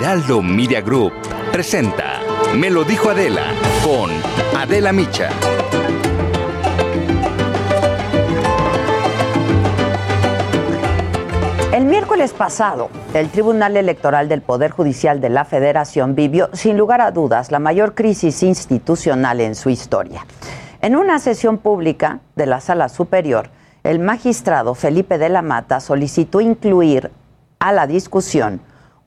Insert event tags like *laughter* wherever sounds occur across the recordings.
Heraldo Media Group presenta Me lo dijo Adela con Adela Micha. El miércoles pasado, el Tribunal Electoral del Poder Judicial de la Federación vivió, sin lugar a dudas, la mayor crisis institucional en su historia. En una sesión pública de la Sala Superior, el magistrado Felipe de la Mata solicitó incluir a la discusión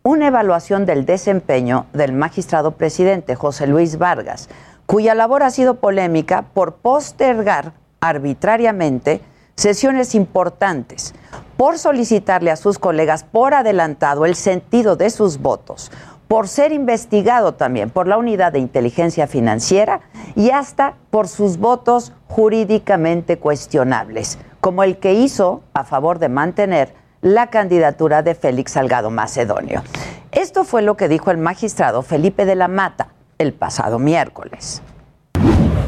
una evaluación del desempeño del magistrado presidente José Luis Vargas, cuya labor ha sido polémica por postergar arbitrariamente sesiones importantes, por solicitarle a sus colegas por adelantado el sentido de sus votos, por ser investigado también por la Unidad de Inteligencia Financiera y hasta por sus votos jurídicamente cuestionables, como el que hizo a favor de mantener la candidatura de Félix Salgado Macedonio. Esto fue lo que dijo el magistrado Felipe de la Mata el pasado miércoles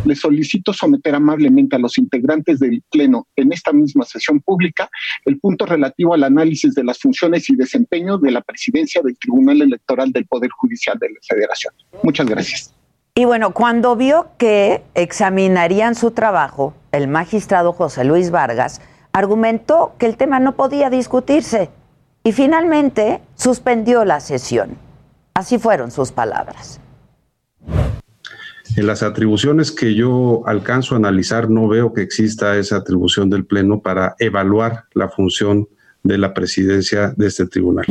le solicito someter amablemente a los integrantes del Pleno en esta misma sesión pública el punto relativo al análisis de las funciones y desempeño de la presidencia del Tribunal Electoral del Poder Judicial de la Federación. Muchas gracias. Y bueno, cuando vio que examinarían su trabajo, el magistrado José Luis Vargas argumentó que el tema no podía discutirse y finalmente suspendió la sesión. Así fueron sus palabras. En las atribuciones que yo alcanzo a analizar, no veo que exista esa atribución del Pleno para evaluar la función de la presidencia de este tribunal.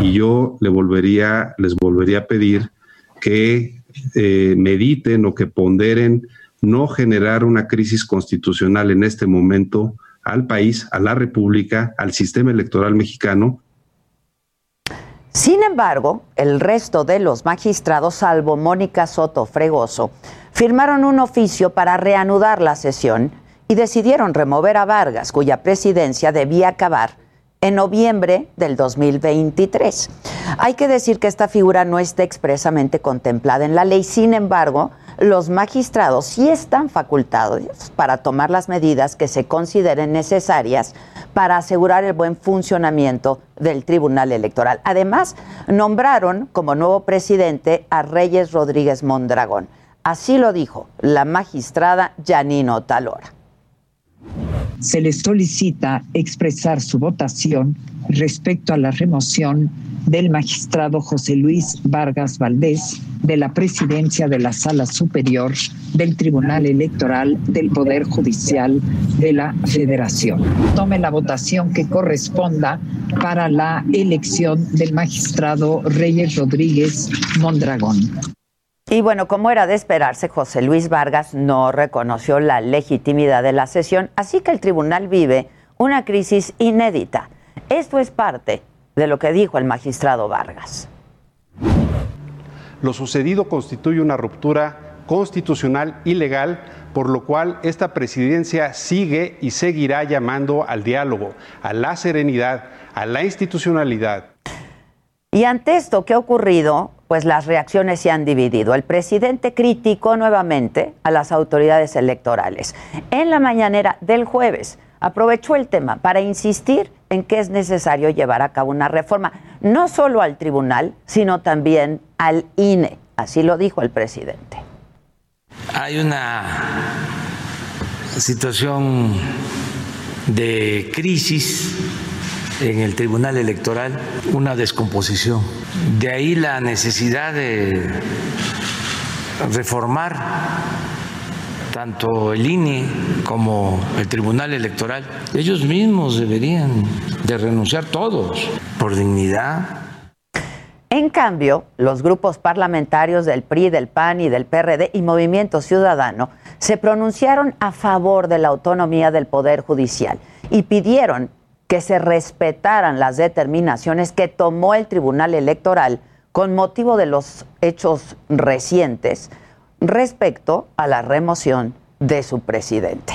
Y yo le volvería, les volvería a pedir que eh, mediten o que ponderen no generar una crisis constitucional en este momento al país, a la República, al sistema electoral mexicano, sin embargo, el resto de los magistrados, salvo Mónica Soto Fregoso, firmaron un oficio para reanudar la sesión y decidieron remover a Vargas, cuya presidencia debía acabar en noviembre del 2023. Hay que decir que esta figura no está expresamente contemplada en la ley, sin embargo, los magistrados sí están facultados para tomar las medidas que se consideren necesarias para asegurar el buen funcionamiento del Tribunal Electoral. Además, nombraron como nuevo presidente a Reyes Rodríguez Mondragón. Así lo dijo la magistrada Janino Talora se les solicita expresar su votación respecto a la remoción del magistrado José Luis Vargas Valdés de la presidencia de la Sala Superior del Tribunal Electoral del Poder Judicial de la Federación. Tome la votación que corresponda para la elección del magistrado Reyes Rodríguez Mondragón. Y bueno, como era de esperarse, José Luis Vargas no reconoció la legitimidad de la sesión, así que el tribunal vive una crisis inédita. Esto es parte de lo que dijo el magistrado Vargas. Lo sucedido constituye una ruptura constitucional y legal, por lo cual esta presidencia sigue y seguirá llamando al diálogo, a la serenidad, a la institucionalidad. Y ante esto que ha ocurrido, pues las reacciones se han dividido. El presidente criticó nuevamente a las autoridades electorales. En la mañanera del jueves aprovechó el tema para insistir en que es necesario llevar a cabo una reforma, no solo al tribunal, sino también al INE. Así lo dijo el presidente. Hay una situación de crisis en el Tribunal Electoral una descomposición. De ahí la necesidad de reformar tanto el INE como el Tribunal Electoral. Ellos mismos deberían de renunciar todos por dignidad. En cambio, los grupos parlamentarios del PRI, del PAN y del PRD y Movimiento Ciudadano se pronunciaron a favor de la autonomía del Poder Judicial y pidieron que se respetaran las determinaciones que tomó el Tribunal Electoral con motivo de los hechos recientes respecto a la remoción de su presidente.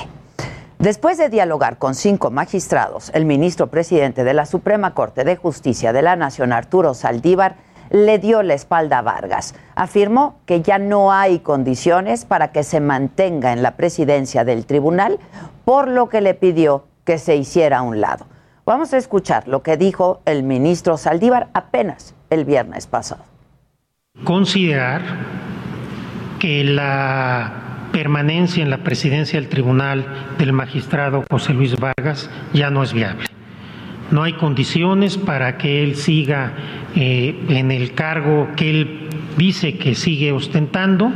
Después de dialogar con cinco magistrados, el ministro presidente de la Suprema Corte de Justicia de la Nación, Arturo Saldívar, le dio la espalda a Vargas. Afirmó que ya no hay condiciones para que se mantenga en la presidencia del tribunal, por lo que le pidió que se hiciera a un lado. Vamos a escuchar lo que dijo el ministro Saldívar apenas el viernes pasado. Considerar que la permanencia en la presidencia del tribunal del magistrado José Luis Vargas ya no es viable. No hay condiciones para que él siga eh, en el cargo que él dice que sigue ostentando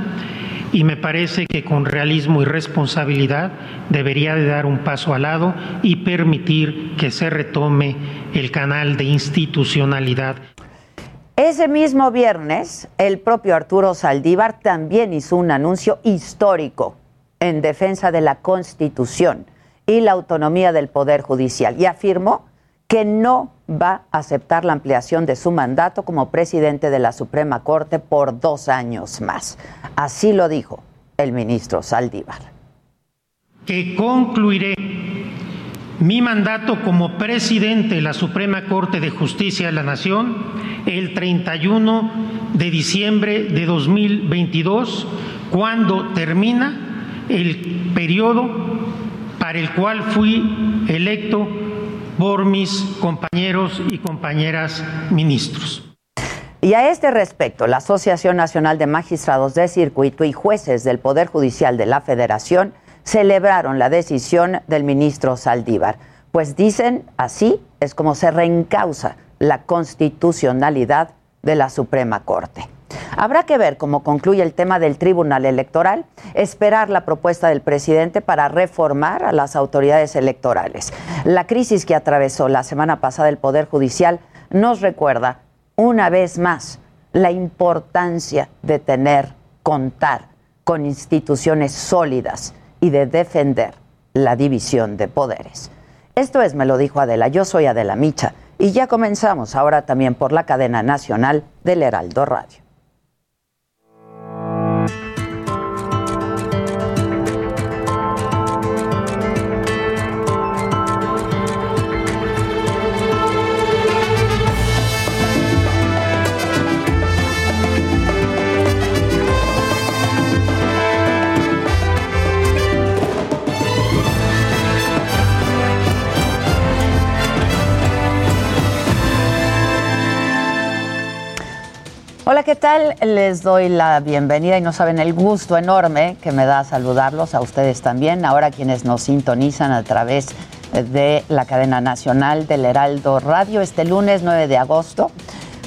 y me parece que con realismo y responsabilidad debería de dar un paso al lado y permitir que se retome el canal de institucionalidad. Ese mismo viernes, el propio Arturo Saldívar también hizo un anuncio histórico en defensa de la Constitución y la autonomía del Poder Judicial y afirmó que no va a aceptar la ampliación de su mandato como presidente de la Suprema Corte por dos años más. Así lo dijo el ministro Saldívar. Que concluiré mi mandato como presidente de la Suprema Corte de Justicia de la Nación el 31 de diciembre de 2022, cuando termina el periodo para el cual fui electo por mis compañeros y compañeras ministros. Y a este respecto, la Asociación Nacional de Magistrados de Circuito y Jueces del Poder Judicial de la Federación celebraron la decisión del ministro Saldívar, pues dicen así es como se reencausa la constitucionalidad de la Suprema Corte. Habrá que ver cómo concluye el tema del Tribunal Electoral, esperar la propuesta del presidente para reformar a las autoridades electorales. La crisis que atravesó la semana pasada el Poder Judicial nos recuerda una vez más la importancia de tener, contar con instituciones sólidas y de defender la división de poderes. Esto es, me lo dijo Adela, yo soy Adela Micha y ya comenzamos ahora también por la cadena nacional del Heraldo Radio. Hola, ¿qué tal? Les doy la bienvenida y no saben el gusto enorme que me da saludarlos a ustedes también, ahora quienes nos sintonizan a través de la cadena nacional del Heraldo Radio este lunes 9 de agosto.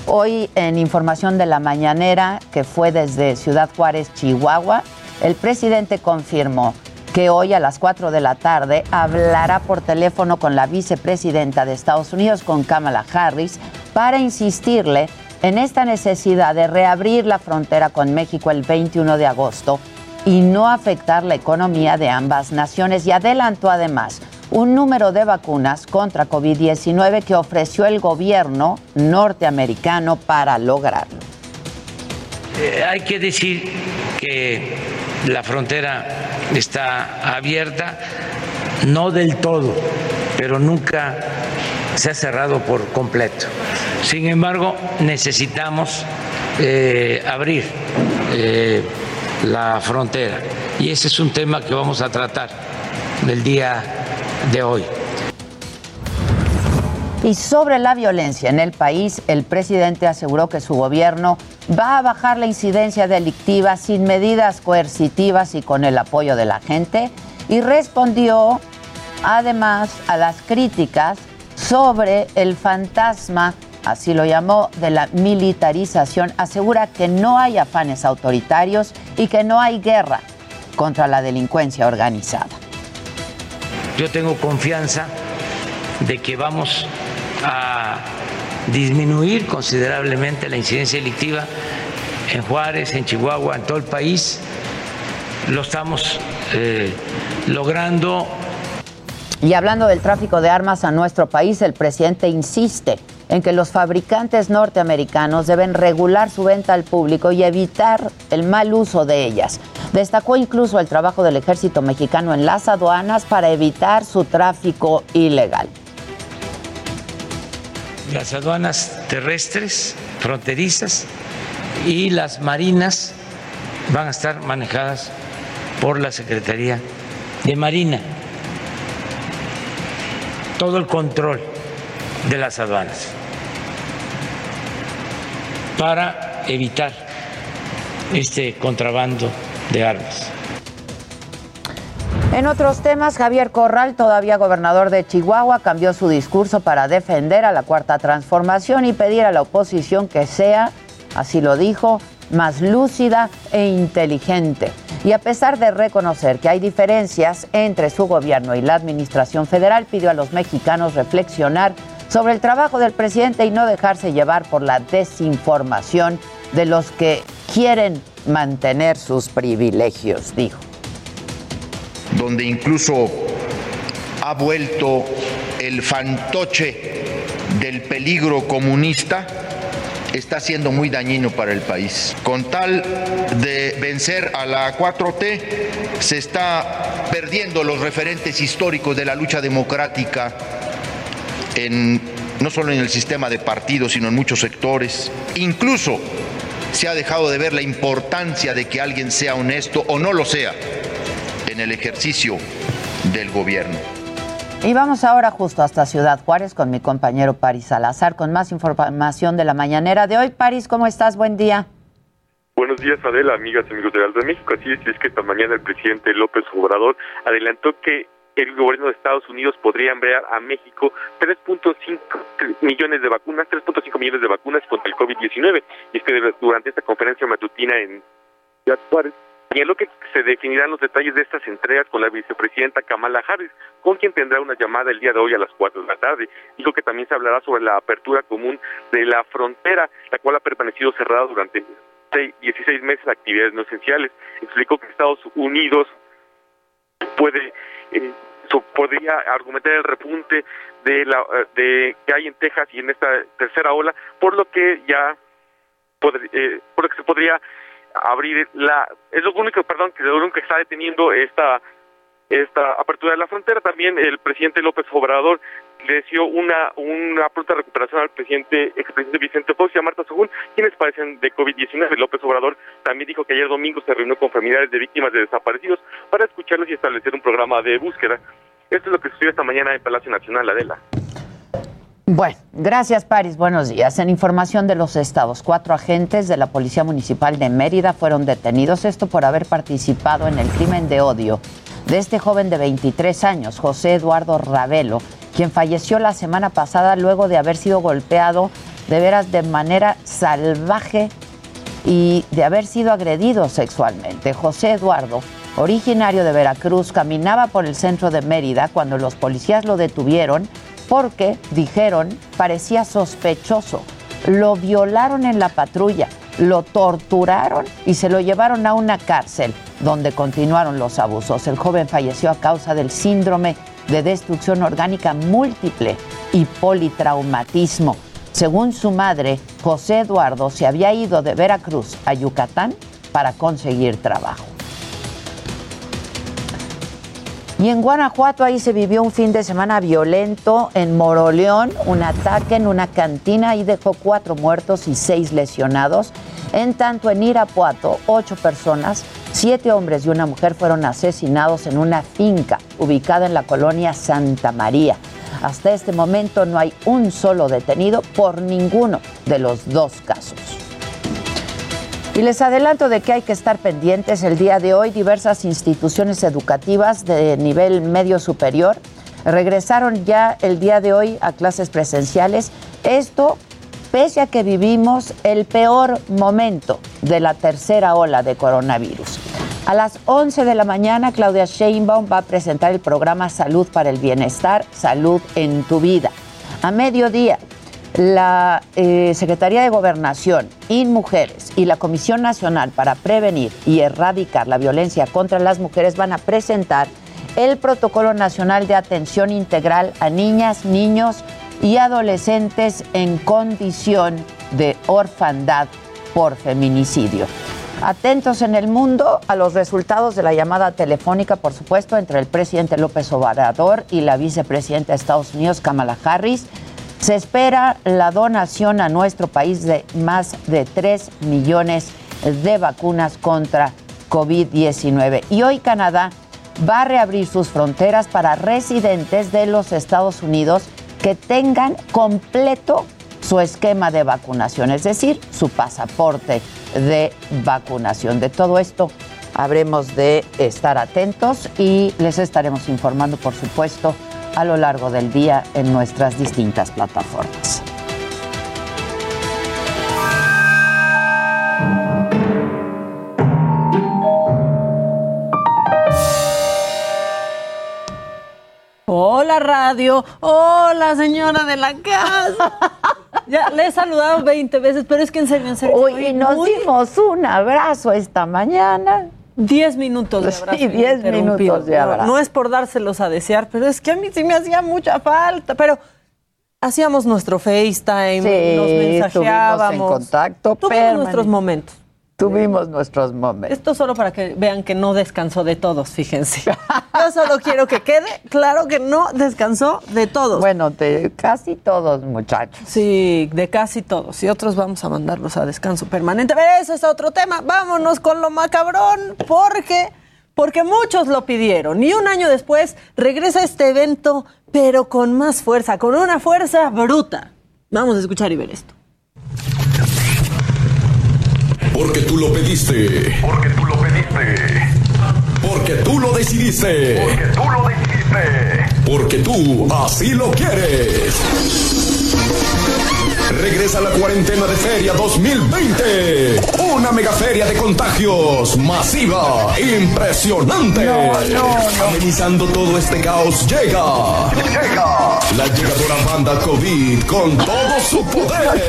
Hoy en información de la mañanera que fue desde Ciudad Juárez, Chihuahua, el presidente confirmó que hoy a las 4 de la tarde hablará por teléfono con la vicepresidenta de Estados Unidos, con Kamala Harris, para insistirle en esta necesidad de reabrir la frontera con México el 21 de agosto y no afectar la economía de ambas naciones y adelantó además un número de vacunas contra COVID-19 que ofreció el gobierno norteamericano para lograrlo. Eh, hay que decir que la frontera está abierta, no del todo, pero nunca se ha cerrado por completo. Sin embargo, necesitamos eh, abrir eh, la frontera y ese es un tema que vamos a tratar el día de hoy. Y sobre la violencia en el país, el presidente aseguró que su gobierno va a bajar la incidencia delictiva sin medidas coercitivas y con el apoyo de la gente y respondió además a las críticas sobre el fantasma, así lo llamó, de la militarización, asegura que no hay afanes autoritarios y que no hay guerra contra la delincuencia organizada. Yo tengo confianza de que vamos a disminuir considerablemente la incidencia delictiva en Juárez, en Chihuahua, en todo el país. Lo estamos eh, logrando Y hablando del tráfico de armas a nuestro país, el presidente insiste en que los fabricantes norteamericanos deben regular su venta al público y evitar el mal uso de ellas. Destacó incluso el trabajo del ejército mexicano en las aduanas para evitar su tráfico ilegal. Las aduanas terrestres, fronterizas y las marinas van a estar manejadas por la Secretaría de Marina. Todo el control de las aduanas para evitar este contrabando de armas. En otros temas, Javier Corral, todavía gobernador de Chihuahua, cambió su discurso para defender a la Cuarta Transformación y pedir a la oposición que sea, así lo dijo, más lúcida e inteligente. Y a pesar de reconocer que hay diferencias entre su gobierno y la administración federal, pidió a los mexicanos reflexionar sobre el trabajo del presidente y no dejarse llevar por la desinformación de los que quieren mantener sus privilegios, dijo. Donde incluso ha vuelto el fantoche del peligro comunista, está siendo muy dañino para el país. Con tal de vencer a la 4T, se está perdiendo los referentes históricos de la lucha democrática no solo en el sistema de partidos, sino en muchos sectores. Incluso se ha dejado de ver la importancia de que alguien sea honesto o no lo sea en el ejercicio del gobierno. Y vamos ahora justo hasta Ciudad Juárez con mi compañero Paris Salazar con más información de la mañanera de hoy. Paris, ¿cómo estás? Buen día. Buenos días, Adela, amigas y amigos de Alto de México. Así es, es que esta mañana el presidente López Obrador adelantó que el gobierno de Estados Unidos podría enviar a México 3.5 millones de vacunas, 3.5 millones de vacunas contra el COVID-19. Y es que durante esta conferencia matutina en Ciudad Juárez, señaló que se definirán los detalles de estas entregas con la vicepresidenta Kamala Harris, con quien tendrá una llamada el día de hoy a las 4 de la tarde. Dijo que también se hablará sobre la apertura común de la frontera, la cual ha permanecido cerrada durante 16 meses de actividades no esenciales. Explicó que Estados Unidos puede eh, podría argumentar el repunte de la de que hay en Texas y en esta tercera ola, por lo que ya eh, por lo que se podría abrir la es lo único perdón que lo único que está deteniendo esta esta apertura de la frontera. También el presidente López Obrador le deseó una una pronta recuperación al presidente expresidente Vicente Fox y a Marta Según quienes padecen de COVID-19 López Obrador también dijo que ayer domingo se reunió con familiares de víctimas de desaparecidos para escucharlos y establecer un programa de búsqueda. Esto es lo que sucedió esta mañana en Palacio Nacional Adela bueno, gracias Paris, buenos días. En información de los estados, cuatro agentes de la Policía Municipal de Mérida fueron detenidos, esto por haber participado en el crimen de odio de este joven de 23 años, José Eduardo Ravelo, quien falleció la semana pasada luego de haber sido golpeado de veras de manera salvaje y de haber sido agredido sexualmente. José Eduardo, originario de Veracruz, caminaba por el centro de Mérida cuando los policías lo detuvieron porque, dijeron, parecía sospechoso. Lo violaron en la patrulla, lo torturaron y se lo llevaron a una cárcel donde continuaron los abusos. El joven falleció a causa del síndrome de destrucción orgánica múltiple y politraumatismo. Según su madre, José Eduardo se había ido de Veracruz a Yucatán para conseguir trabajo. Y en Guanajuato ahí se vivió un fin de semana violento en Moroleón, un ataque en una cantina y dejó cuatro muertos y seis lesionados. En tanto en Irapuato, ocho personas, siete hombres y una mujer fueron asesinados en una finca ubicada en la colonia Santa María. Hasta este momento no hay un solo detenido por ninguno de los dos casos. Y les adelanto de que hay que estar pendientes el día de hoy. Diversas instituciones educativas de nivel medio superior regresaron ya el día de hoy a clases presenciales. Esto pese a que vivimos el peor momento de la tercera ola de coronavirus. A las 11 de la mañana, Claudia Sheinbaum va a presentar el programa Salud para el Bienestar, Salud en tu Vida. A mediodía, la eh, Secretaría de Gobernación, InMujeres y la Comisión Nacional para Prevenir y Erradicar la Violencia contra las Mujeres van a presentar el Protocolo Nacional de Atención Integral a Niñas, Niños y Adolescentes en condición de orfandad por feminicidio. Atentos en el mundo a los resultados de la llamada telefónica, por supuesto, entre el presidente López Obrador y la vicepresidenta de Estados Unidos, Kamala Harris. Se espera la donación a nuestro país de más de 3 millones de vacunas contra COVID-19. Y hoy Canadá va a reabrir sus fronteras para residentes de los Estados Unidos que tengan completo su esquema de vacunación, es decir, su pasaporte de vacunación. De todo esto habremos de estar atentos y les estaremos informando, por supuesto, a lo largo del día en nuestras distintas plataformas. Hola radio, hola señora de la casa. *laughs* Ya le he saludado 20 veces, pero es que en serio, en serio. Hoy nos dimos un abrazo esta mañana. 10 minutos de abrazo. Sí, 10 minutos de abrazo. No, no es por dárselos a desear, pero es que a mí sí me hacía mucha falta. Pero hacíamos nuestro FaceTime, Sí, nos mensajeábamos. en contacto permanente. nuestros momentos. Tuvimos nuestros momentos. Esto solo para que vean que no descansó de todos, fíjense. *laughs* Yo solo quiero que quede claro que no descansó de todos. Bueno, de casi todos, muchachos. Sí, de casi todos. Y otros vamos a mandarlos a descanso permanente. Pero eso es otro tema. Vámonos con lo macabrón, porque, porque muchos lo pidieron. Y un año después regresa este evento, pero con más fuerza, con una fuerza bruta. Vamos a escuchar y ver esto. Porque tú lo pediste. Porque tú lo pediste. Porque tú lo decidiste. Porque tú lo decidiste. Porque tú así lo quieres. Regresa la cuarentena de Feria 2020. Una mega feria de contagios masiva, impresionante. No, no, Amenizando todo este caos llega. Llega. La llegadora banda COVID con todo su poder.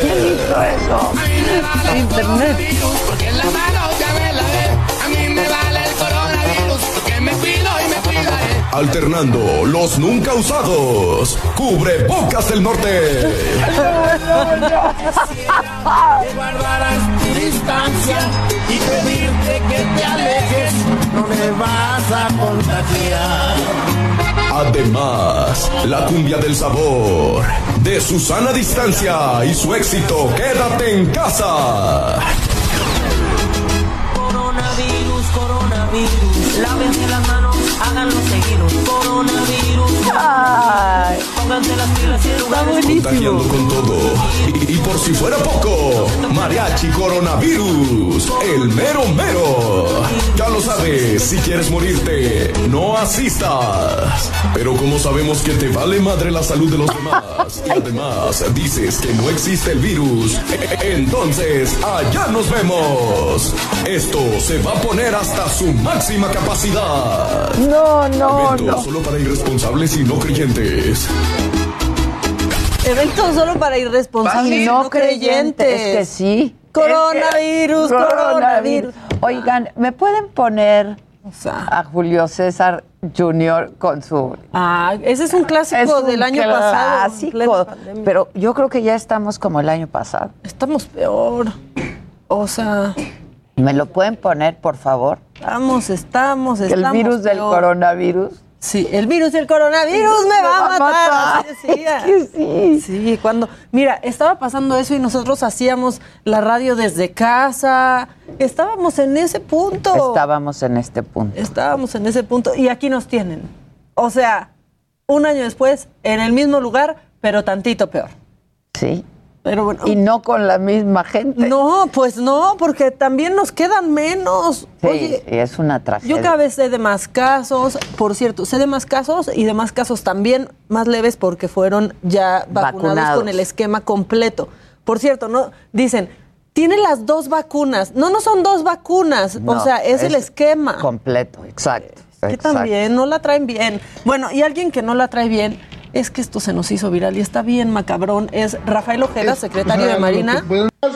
Internet. Alternando los nunca usados. Cubre bocas del norte. Guardarás distancia y pedirte que te alejes. No me vas a contagiar. Además, la cumbia del sabor. De su sana distancia y su éxito, quédate en casa. Coronavirus, coronavirus. Lávense las manos, háganlo seguidos. Coronavirus. Pónganse las pilas y lugares Contagiando con todo. Y, y por si fuera poco, Mariachi Coronavirus, el mero mero. Ya lo sabes, si quieres morirte, no asistas. Pero como sabemos que te vale madre la salud de los demás, y además dices que no existe el virus, e- entonces allá nos vemos. Esto se va a poner hasta su máxima capacidad. No, no, Evento no. solo para irresponsables y no creyentes. Evento solo para irresponsables Y no creyentes. Es que sí. Coronavirus, coronavirus. Oigan, ¿me pueden poner a Julio César Jr. con su... Ah, ese es un clásico Es un del año pasado. clásico, pandemia. Pero yo creo que ya estamos como el año pasado. Estamos peor. O sea, ¿Me lo pueden poner, por favor? estamos, estamos, El estamos. virus del peor. coronavirus. Sí, el virus del coronavirus me va a *laughs* matar. así *laughs* decía. sí. Sí, cuando, mira, estaba pasando eso y nosotros hacíamos la radio desde casa. Estábamos en ese punto. Estábamos en este punto. Estábamos en ese punto y aquí nos tienen. O sea, un año después, en el mismo lugar, pero tantito peor. Sí. Pero bueno. Y no con la misma gente. No, pues no, porque también nos quedan menos. Sí, Oye, es una tragedia. yo cada vez sé de más casos, por cierto, sé de más casos y de más casos también más leves porque fueron ya vacunados, Vacunados. con el esquema completo. Por cierto, no dicen, tiene las dos vacunas. No, no son dos vacunas, No, o sea, es, el esquema. Completo, exacto. Que exacto. también no la traen bien. Bueno, y alguien que no la trae bien es que esto se nos hizo viral y está bien macabrón. Es Rafael Ojeda, secretario de Marina.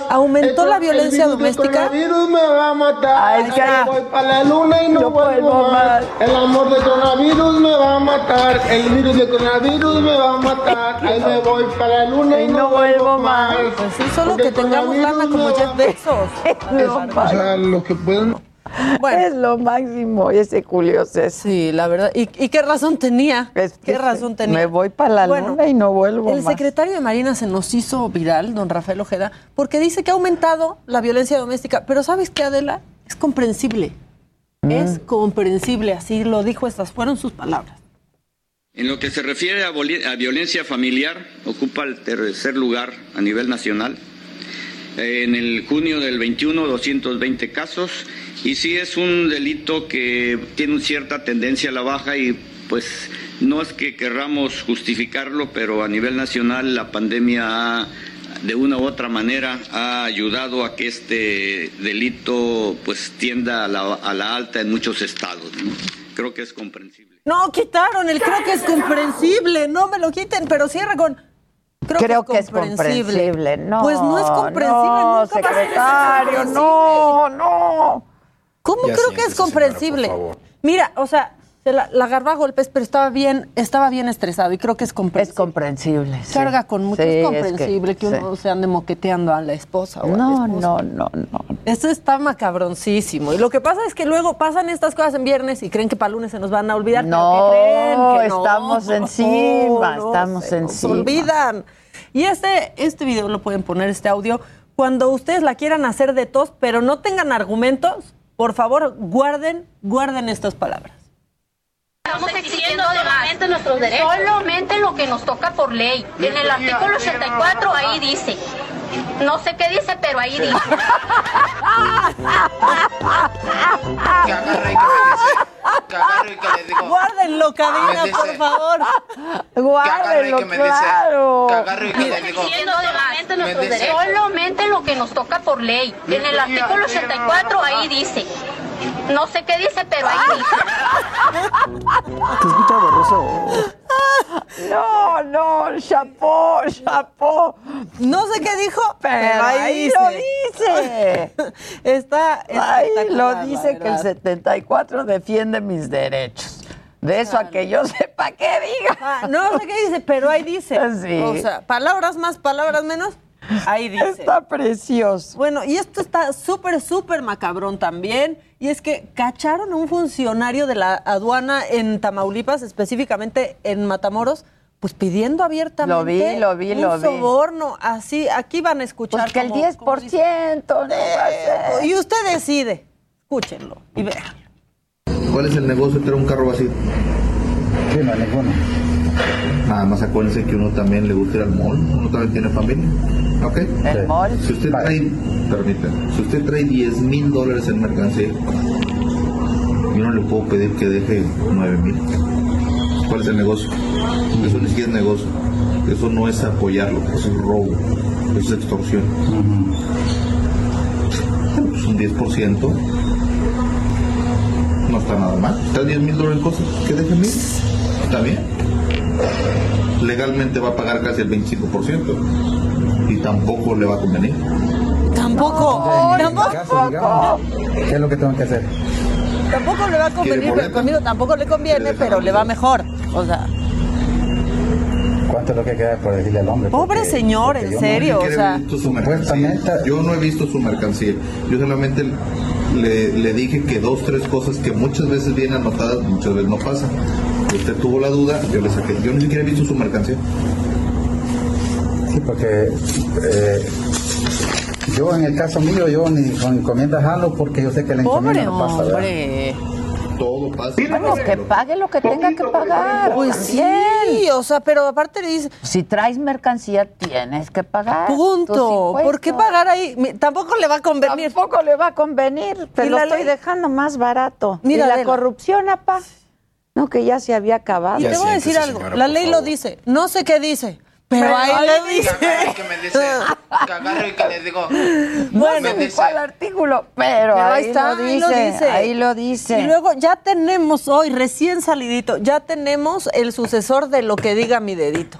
Aumentó la violencia doméstica. El virus me va a matar. Ay, Ay, ya. voy para la luna y no, No vuelvo más. El amor de coronavirus me va a matar. El virus de coronavirus me va a matar. Ahí me voy para la luna y, no, vuelvo más. Pues sí, solo que tengamos lana como Jeff Bezos. *laughs* O sea, lo que pueden. Es lo máximo ese Julio César. Sí, la verdad. ¿Y, y qué razón tenía? ¿Qué razón tenía? Me voy para la Bueno, luna y no vuelvo El más. secretario de Marina se nos hizo viral, don Rafael Ojeda, porque dice que ha aumentado la violencia doméstica. Pero ¿sabes qué, Adela? Es comprensible. Mm. Es comprensible, así lo dijo, estas fueron sus palabras. En lo que se refiere a violencia familiar, ocupa el tercer lugar a nivel nacional. En el junio del 21, 220 casos. Y sí es un delito que tiene cierta tendencia a la baja y pues no es que querramos justificarlo, pero a nivel nacional la pandemia ha, de una u otra manera ha ayudado a que este delito pues tienda a la, a la alta en muchos estados. ¿no? Creo que es comprensible. No, quitaron el creo que es comprensible. No me lo quiten, pero cierra con. Creo, Creo que es comprensible. No, Pues no es comprensible. no, nunca va a ser secretario, comprensible. no, no. ¿Cómo Ya creo que es señora, comprensible? por favor. Mira, o sea, se la, la agarró a golpes, pero estaba bien, estaba bien estresado y creo que es comprensible. Es comprensible. sí. Carga con mucho, Sí, es es comprensible que, sí. uno se ande moqueteando a la esposa o No, no, no, no. Esto está macabroncísimo. Y lo que pasa es que luego pasan estas cosas en viernes y creen que para el lunes se nos van a olvidar. pero No, ¿qué creen? Que no, estamos *laughs* encima, no, estamos se nos encima. olvidan. Y este, este video lo pueden poner, este audio. Cuando ustedes la quieran hacer de tos, pero no tengan argumentos, por favor, guarden, guarden estas palabras. Estamos exigiendo solamente nuestros derechos. Solamente lo que nos toca por ley. En el artículo 84 ahí dice. No sé qué dice, pero ahí dice. *laughs* Que agarre y que me dice. Que agarre y que le digo. Guárdenlo, cabina, dice- por favor. Que agarre y que me dice. Que agarre y que le digo. Exigiendo solamente Me nuestros dice- derechos. Solamente lo que nos toca por ley. En el artículo 84 ahí dice. No sé qué dice, pero ahí dice. Te escucha borroso. No, no, chapó, chapó. No sé qué dijo, pero ahí lo dice. *laughs* Está Ahí lo dice que el verdad. 74 defiende mis derechos. De eso a que yo sepa qué diga. Ah, no sé qué dice, pero ahí dice. Sí. O sea, palabras más, palabras menos. Ahí dice. Está precioso. Bueno, y esto está súper, súper macabrón también. Y es que cacharon a un funcionario de la aduana en Tamaulipas, específicamente en Matamoros, pues pidiendo abiertamente Lo vi, lo vi, un lo vi. soborno. Así, aquí van a escuchar. Pues que el cómo- 10% no va ser. Y usted decide. Escúchenlo y vean. ¿Cuál es el negocio de traer un carro vacío? Sí, no, ninguno. Nada más acuérdense que uno también le gusta ir al mall, uno también tiene familia. ¿Ok? El mall. Si usted trae, permítame, si usted trae 10 mil dólares en mercancía, yo no le puedo pedir que deje 9 mil. ¿Cuál es el negocio? Eso ni siquiera es negocio. Eso no es apoyarlo, eso es robo, eso es extorsión. Pues un 10% no está nada mal. Está 10 mil dólares en cosas, que deje mil. Está bien. Legalmente va a pagar casi el 25% y tampoco le va a convenir. Tampoco, tampoco, ¿Qué es lo que tengo que hacer? tampoco le va a convenir, pero conmigo tampoco le conviene, pero le va mejor. O sea, ¿Cuánto es lo que queda por decirle al hombre? pobre Porque- señor, porque en no- serio, o sea. mercancía. Yo no he visto su mercancía. Yo solamente le, le dije que dos, tres cosas que muchas veces vienen anotadas, muchas veces no pasan. Usted tuvo la duda, yo le saqué. Yo ni siquiera he visto su mercancía. Sí, porque eh, yo en el caso mío, yo ni con encomienda jalo porque yo sé que la encomienda Pobre no pasa. ¿verdad? hombre. Todo pasa. Bueno, que pague lo que tenga que pagar. Pues también. sí, o sea, pero aparte le dice, Si traes mercancía, tienes que pagar. punto. tus ¿Por qué impuestos. pagar ahí? Mi- Tampoco le va a convenir. Tampoco le va a convenir. Te ¿Y lo la estoy ley? dejando más barato. Mira, y la Adela. corrupción, apa. No, que ya se había acabado. Y te voy a decir algo, la ley lo dice, no sé qué dice, pero, Pero ahí ahí le dice. Que agarre y que me dice. Que agarro y que le digo. *laughs* Bueno, me dice, ¿cuál artículo? Pero, Pero ahí, ahí está, lo ahí dice, lo dice. ahí lo dice. Y luego ya tenemos hoy, recién salidito, ya tenemos el sucesor de lo que diga mi dedito.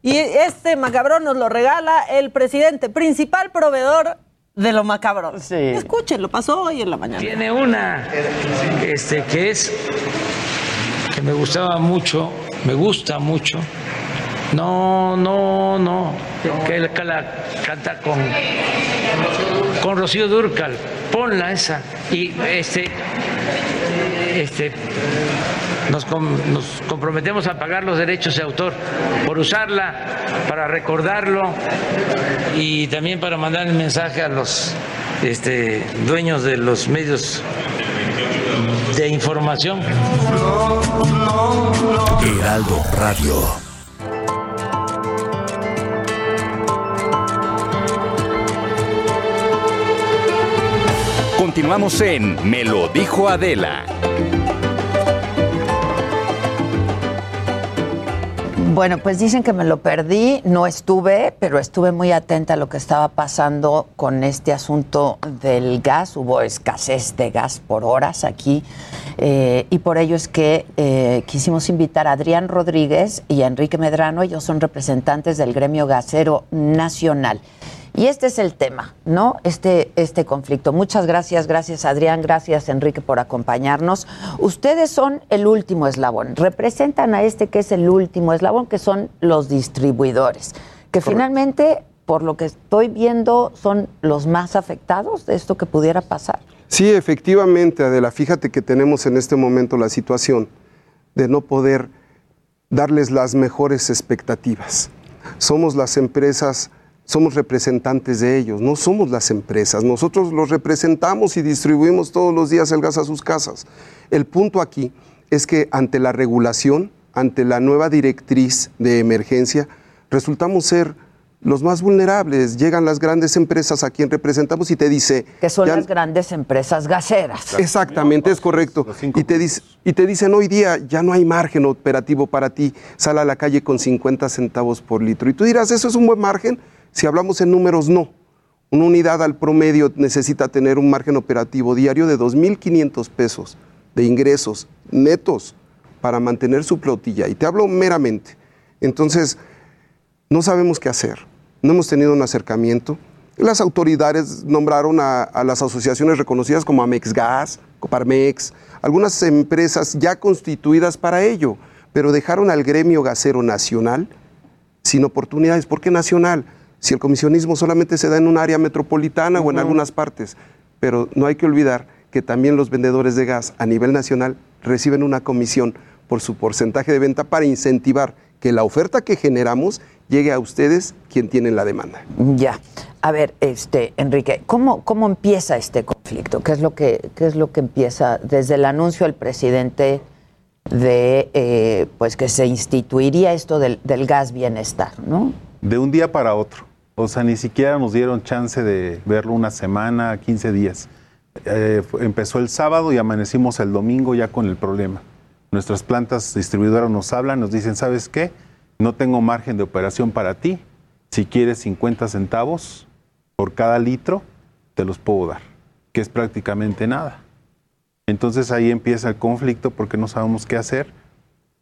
Y este macabrón nos lo regala el presidente, principal proveedor de lo macabrón. Sí. Escúchenlo, pasó hoy en la mañana. Tiene una este, que es me gustaba mucho, me gusta mucho. No, no, no. Que la, que la canta con, con Rocío Durcal. Ponla esa. Y este, este, nos, com- nos comprometemos a pagar los derechos de autor por usarla, para recordarlo y también para mandar el mensaje a los este, dueños de los medios de información. Heraldo Radio. Continuamos en Me lo dijo Adela. Bueno, pues dicen que me lo perdí, no estuve, pero estuve muy atenta a lo que estaba pasando con este asunto del gas. Hubo escasez de gas por horas aquí eh, y por ello es que eh, quisimos invitar a Adrián Rodríguez y a Enrique Medrano. Ellos son representantes del gremio gasero nacional. Y este es el tema, ¿no? Este, este conflicto. Muchas gracias, gracias Adrián, gracias Enrique por acompañarnos. Ustedes son el último eslabón, representan a este que es el último eslabón, que son los distribuidores, que finalmente, por lo que estoy viendo, son los más afectados de esto que pudiera pasar. Sí, efectivamente, Adela, fíjate que tenemos en este momento la situación de no poder darles las mejores expectativas. Somos las empresas, somos representantes de ellos, no somos las empresas. Nosotros los representamos y distribuimos todos los días el gas a sus casas. El punto aquí es que ante la regulación, ante la nueva directriz de emergencia, resultamos ser los más vulnerables. Llegan las grandes empresas a quien representamos y te dice... Que son "Ya- las grandes empresas gaseras. Exactamente, es correcto. Y te, dice- y te dicen, hoy día ya no hay margen operativo para ti, sal a la calle con 50 centavos por litro. Y tú dirás, ¿eso es un buen margen? Si hablamos en números, no. Una unidad al promedio necesita tener un margen operativo diario de 2.500 pesos de ingresos netos para mantener su flotilla. Y te hablo meramente. Entonces, no sabemos qué hacer. No hemos tenido un acercamiento. Las autoridades nombraron a, a las asociaciones reconocidas como Amexgas, Coparmex, algunas empresas ya constituidas para ello, pero dejaron al gremio gasero nacional sin oportunidades. ¿Por qué nacional? Si el comisionismo solamente se da en un área metropolitana o en algunas partes. Pero no hay que olvidar que también los vendedores de gas a nivel nacional reciben una comisión por su porcentaje de venta para incentivar que la oferta que generamos llegue a ustedes quien tienen la demanda. Ya. A ver, este, Enrique, ¿cómo, cómo empieza este conflicto? ¿Qué es lo que, qué es lo que empieza desde el anuncio del presidente de eh, pues que se instituiría esto del, del gas bienestar, ¿no? de un día para otro. O sea, ni siquiera nos dieron chance de verlo una semana, 15 días. Eh, empezó el sábado y amanecimos el domingo ya con el problema. Nuestras plantas distribuidoras nos hablan, nos dicen, ¿sabes qué? No tengo margen de operación para ti. Si quieres 50 centavos por cada litro, te los puedo dar, que es prácticamente nada. Entonces ahí empieza el conflicto porque no sabemos qué hacer.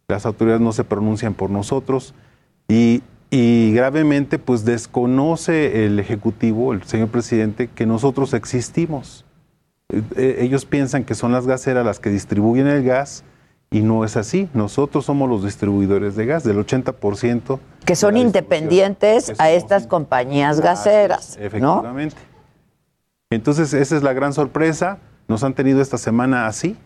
Las autoridades no se pronuncian por nosotros y, y gravemente pues desconoce el Ejecutivo, el señor presidente, que nosotros existimos. Eh, eh, ellos piensan que son las gaseras las que distribuyen el gas y no es así. Nosotros somos los distribuidores de gas, del 80%. Que son independientes a estas compañías gaseras. Efectivamente. Entonces, esa es la gran sorpresa. Nos han tenido esta semana así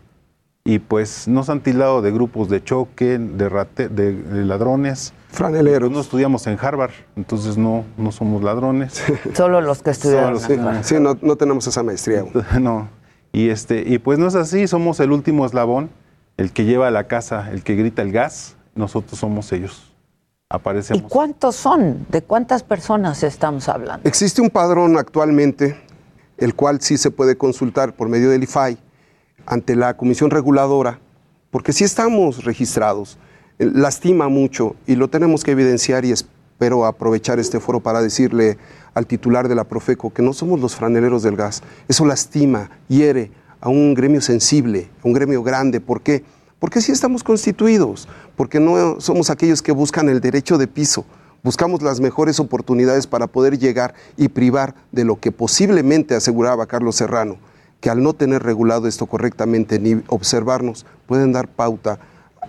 y pues nos han tildado de grupos de choque, de, rate- de, de ladrones. Franeleros. No estudiamos en Harvard, entonces no, no somos ladrones. *laughs* Solo los que estudiaron. Que- Sí, no, no tenemos esa maestría. aún. *laughs* no. Y, este, y pues no es así, somos el último eslabón, el que lleva a la casa, el que grita el gas, nosotros somos ellos. ¿Y Aparecemos. cuántos son? ¿De cuántas personas estamos hablando? Existe un padrón actualmente, el cual sí se puede consultar por medio del IFAI ante la Comisión Reguladora, porque sí estamos registrados. Eh, Lastima mucho y lo tenemos que evidenciar y es pero aprovechar este foro para decirle al titular de la Profeco que no somos los franeleros del gas. Eso lastima, hiere a un gremio sensible, a un gremio grande. ¿Por qué? Porque sí estamos constituidos, porque no somos aquellos que buscan el derecho de piso. Buscamos las mejores oportunidades para poder llegar y privar de lo que posiblemente aseguraba Carlos Serrano, que al no tener regulado esto correctamente ni observarnos, pueden dar pauta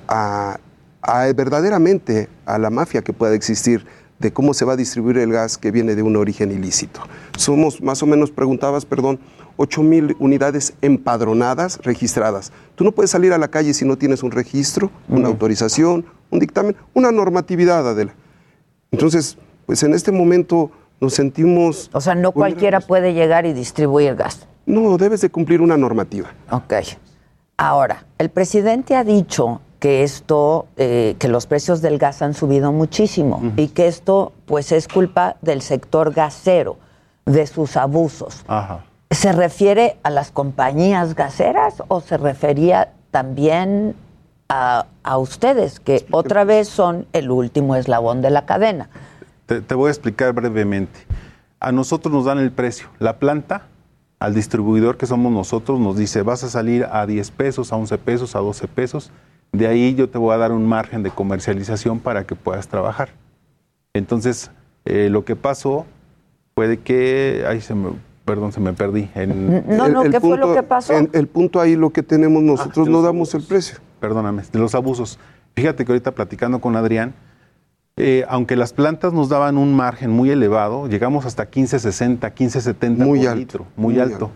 a, verdaderamente a la mafia que pueda existir de cómo se va a distribuir el gas que viene de un origen ilícito. Somos, más o menos, preguntabas, perdón, 8 mil unidades empadronadas, registradas. Tú no puedes salir a la calle si no tienes un registro, una autorización, un dictamen, una normatividad, Adela. Entonces, pues en este momento nos sentimos... O sea, no cualquiera puede llegar y distribuir gas. No, debes de cumplir una normativa. Ok. Ahora, el presidente ha dicho que esto, eh, que los precios del gas han subido muchísimo y que esto, pues, es culpa del sector gasero, de sus abusos. Ajá. ¿Se refiere a las compañías gaseras o se refería también a, a ustedes, que otra vez son el último eslabón de la cadena? Te, te voy a explicar brevemente. A nosotros nos dan el precio. La planta, al distribuidor que somos nosotros, nos dice, vas a salir a 10 pesos, a 11 pesos, a 12 pesos. De ahí yo te voy a dar un margen de comercialización para que puedas trabajar. Entonces, eh, lo que pasó fue de que, ay, se me, perdón, se me perdí. En, No, no, ¿qué fue lo que pasó? en- el punto ahí lo que tenemos nosotros, no damos el precio. perdóname, de los abusos. Fíjate que ahorita platicando con Adrián, eh, aunque las plantas nos daban un margen muy elevado, llegamos hasta 15.60, 15.70 Muy por alto, litro, muy, muy alto.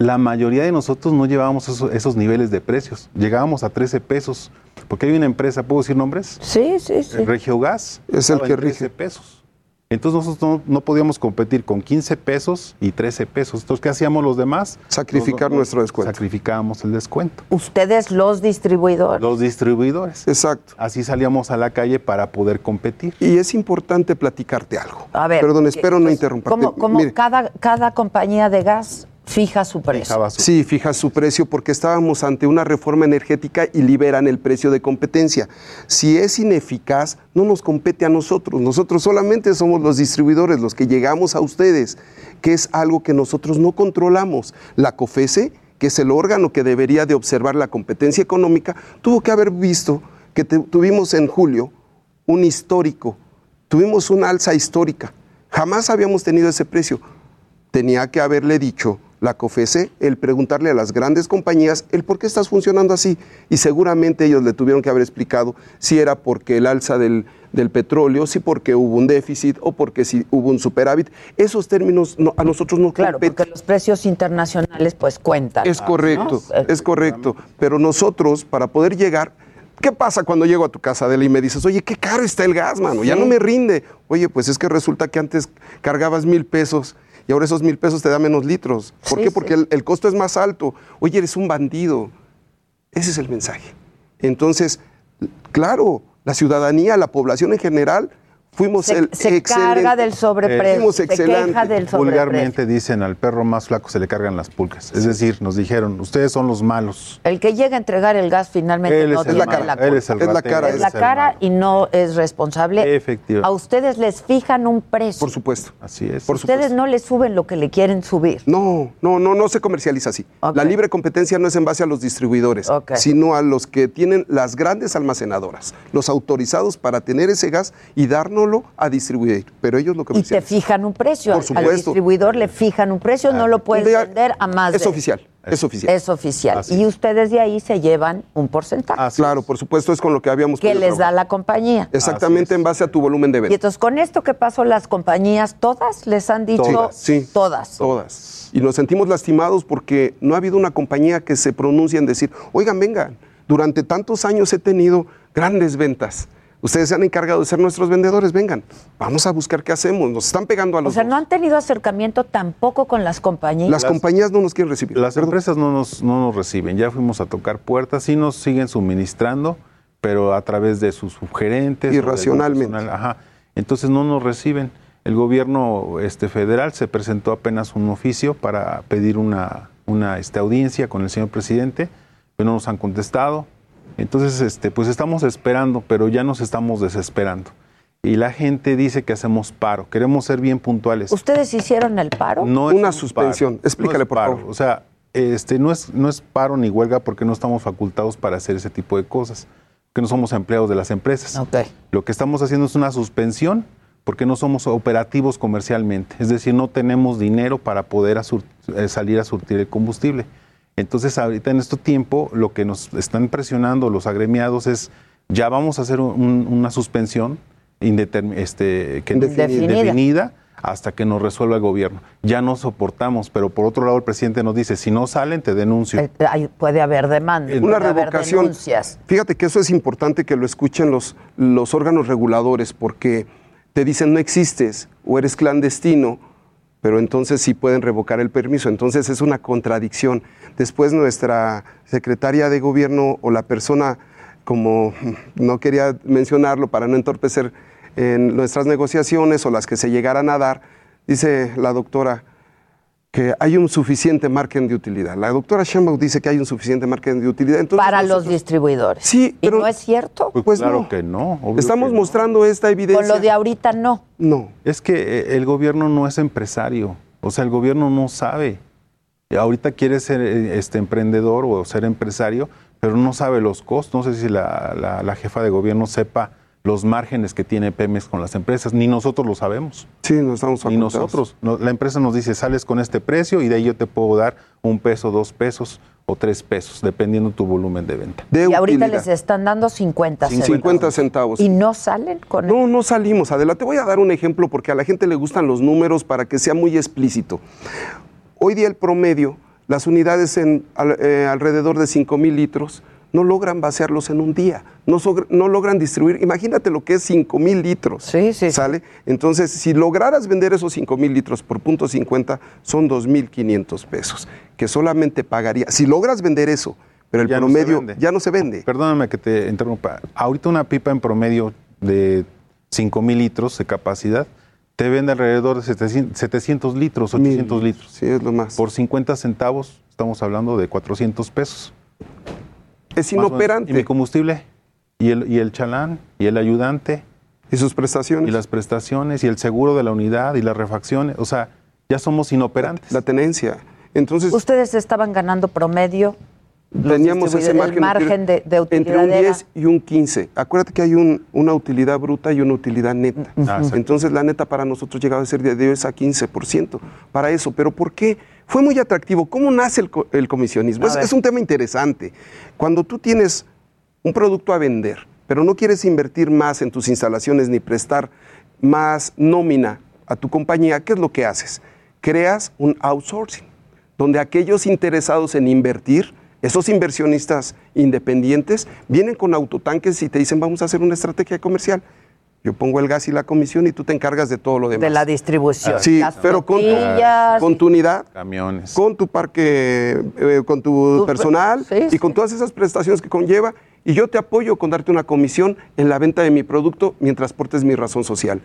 La mayoría de nosotros no llevábamos esos, esos niveles de precios. Llegábamos a 13 pesos, porque hay una empresa, ¿puedo decir nombres? Sí, sí, sí. Regiogas. Es el que en 13 pesos. Entonces nosotros no, no podíamos competir con 15 pesos y 13 pesos. Entonces, ¿qué hacíamos los demás? Sacrificar nuestro descuento. Sacrificábamos el descuento. Ustedes los distribuidores. Los distribuidores. Exacto. Así salíamos a la calle para poder competir. Y es importante platicarte algo. A ver, Perdón, que- espero no interrumpirte. ¿Cómo, cómo Mire, cada, cada compañía de gas fija su precio? Sí, fija su precio porque estábamos ante una reforma energética y liberan el precio de competencia. Si es ineficaz, no nos compete a nosotros. Nosotros solamente somos los distribuidores, los que llegamos a ustedes, que es algo que nosotros no controlamos. La COFESE, que es el órgano que debería de observar la competencia económica, tuvo que haber visto que tuvimos en julio un histórico, tuvimos una alza histórica. Jamás habíamos tenido ese precio tenía que haberle dicho la COFESE el preguntarle a las grandes compañías el por qué estás funcionando así. Y seguramente ellos le tuvieron que haber explicado si era porque el alza del, del petróleo, si porque hubo un déficit o porque si hubo un superávit. Esos términos no- a nosotros no Claro, porque los precios internacionales pues cuentan. es correcto, ¿no? es correcto. Pero nosotros, para poder llegar, ¿qué pasa cuando llego a tu casa, Adela, y me dices, oye, qué caro está el gas, mano? Ya no me rinde. Oye, pues es que resulta que antes cargabas mil pesos y ahora esos mil pesos te da menos litros. ¿Por Sí, qué? sí. Porque el, el costo es más alto. Oye, eres un bandido. Ese es el mensaje. Entonces, claro, la ciudadanía, la población en general, fuimos Se, el se excelente- carga del sobreprecio, Fuimos se excelente. queja del sobreprecio. Vulgarmente dicen al perro más flaco se le cargan las pulgas. Es decir, nos dijeron, ustedes son los malos. El que llega a entregar el gas finalmente Él no es el tiene la él culpa. es el Es la cara, él Es la cara y no es responsable. Efectivamente. A ustedes les fijan un precio. Por supuesto. Así es. Por ustedes no les suben lo que le quieren subir. No, no, no, no se comercializa así. La libre competencia no es en base a los distribuidores, sino a los que tienen las grandes almacenadoras, los autorizados para tener ese gas y a distribuir. Pero ellos lo Y te fijan un precio. Por Al- Al supuesto. distribuidor le fijan un precio, no lo puedes vender a más Es de- oficial, es oficial. Es oficial. Así Y ustedes de ahí se llevan un porcentaje Claro, por supuesto, es con lo que habíamos que les da la compañía. Exactamente en base a tu volumen de Y venta. entonces con esto que pasó las compañías, todas les han dicho Todas, sí. todas. Todas. Y nos sentimos lastimados porque no ha habido una compañía que se pronuncie en decir, oigan, vengan, durante tantos años he tenido grandes ventas. Ustedes se han encargado de ser nuestros vendedores, vengan, vamos a buscar qué hacemos. Nos están pegando a O los sea, dos. no han tenido acercamiento tampoco con las compañías. Las compañías no nos quieren recibir. Las empresas no nos, no nos reciben. Ya fuimos a tocar puertas, sí nos siguen suministrando, pero a través de sus subgerentes. o Irracionalmente. personal, Ajá. Entonces no nos reciben. El gobierno este, federal se presentó apenas un oficio para pedir una, una este, audiencia con el señor presidente, pero no nos han contestado. Entonces, este, pues estamos esperando, pero ya nos estamos desesperando. y la gente dice que hacemos paro. Queremos ser bien puntuales. ¿Ustedes hicieron el paro? No es Una un suspensión. paro, Explícale, no es por paro. favor. O sea, este, no, es, no es paro ni huelga porque no estamos facultados para hacer ese tipo de cosas, que no somos empleados de las empresas. Lo que estamos haciendo es una suspensión porque no somos operativos comercialmente, es decir, no tenemos dinero para poder eh, salir a surtir el combustible. Entonces, ahorita en este tiempo, lo que nos están presionando los agremiados es, ya vamos a hacer un- una suspensión este, que Indefinida. indefinida hasta que nos resuelva el gobierno. Ya no soportamos, pero por otro lado el presidente nos dice, si no salen, te denuncio. Eh, hay- puede haber demanda, Una puede haber revocación. denuncias. Fíjate que eso es importante que lo escuchen los, los órganos reguladores porque te dicen no existes o eres clandestino, pero entonces sí pueden revocar el permiso. Entonces es una contradicción. Después nuestra secretaria de gobierno o la persona, como no quería mencionarlo para no entorpecer en nuestras negociaciones o las que se llegaran a dar, dice la doctora, que hay un suficiente margen de utilidad. La doctora Sheinbaum dice que hay un suficiente margen de utilidad. Entonces, para los distribuidores. Sí, ¿Y no es cierto? Pues claro no. que no. Estamos que no. mostrando esta evidencia. Con lo de ahorita no. No. Es que eh, el gobierno no es empresario, o sea, el gobierno no sabe. Ahorita quiere ser eh, este emprendedor o ser empresario, pero no sabe los costos. No sé si la, la- la jefa de gobierno sepa los márgenes que tiene Pemex con las empresas, ni nosotros lo sabemos. Sí, no estamos Ni nosotros. No, la empresa nos dice, sales con este precio y de ahí yo te puedo dar un peso, dos pesos o tres pesos, dependiendo tu volumen de venta. De y ahorita les están dando 50 centavos. 50 centavos. ¿Y no salen con No, no salimos. Adela, te voy a dar un ejemplo porque a la gente le gustan los números para que sea muy explícito. Hoy día el promedio, las unidades en al- eh, alrededor de 5 mil litros no logran vaciarlos en un día, no, no logran distribuir. Imagínate lo que es 5 mil litros. Sí, sí. ¿Sale? Entonces, si lograras vender esos 5 mil litros por punto 50, son 2.500 pesos, que solamente pagaría. Si logras vender eso, pero el Ya no se promedio vende. ya no se vende. Perdóname que te interrumpa. Ahorita una pipa en promedio de 5 mil litros de capacidad te vende alrededor de 700, 700 litros, 800 litros. Sí, es lo más. Por 50 centavos estamos hablando de 400 pesos. Es inoperante. ¿Y mi combustible? ¿Y el, y el chalán? ¿Y el ayudante? ¿Y sus prestaciones? Y las prestaciones, y el seguro de la unidad, y las refacciones. O sea, ya somos inoperantes. La tenencia. Entonces, Ustedes estaban ganando promedio. teníamos ese margen, de, de utilidad entre un era- 10 y un 15. Acuérdate que hay un- una utilidad bruta y una utilidad neta. Ah. Entonces la neta para nosotros llegaba a ser de 10 a 15% para eso. ¿Pero por qué? Fue muy atractivo. ¿Cómo nace el, co- el comisionismo? Es, es un tema interesante. Cuando tú tienes un producto a vender, pero no quieres invertir más en tus instalaciones ni prestar más nómina a tu compañía, ¿qué es lo que haces? Creas un outsourcing, donde aquellos interesados en invertir, esos inversionistas independientes, vienen con autotanques y te dicen, vamos a hacer una estrategia comercial. Yo pongo el gas y la comisión y tú te encargas de todo lo demás. de la distribución. Sí, Las pero con tu, tortillas con tu unidad, Camiones. con tu parque, eh, con tu Tu- personal sí, y sí. con todas esas prestaciones que conlleva. Y yo te apoyo con darte una comisión en la venta de mi producto mientras portes mi razón social.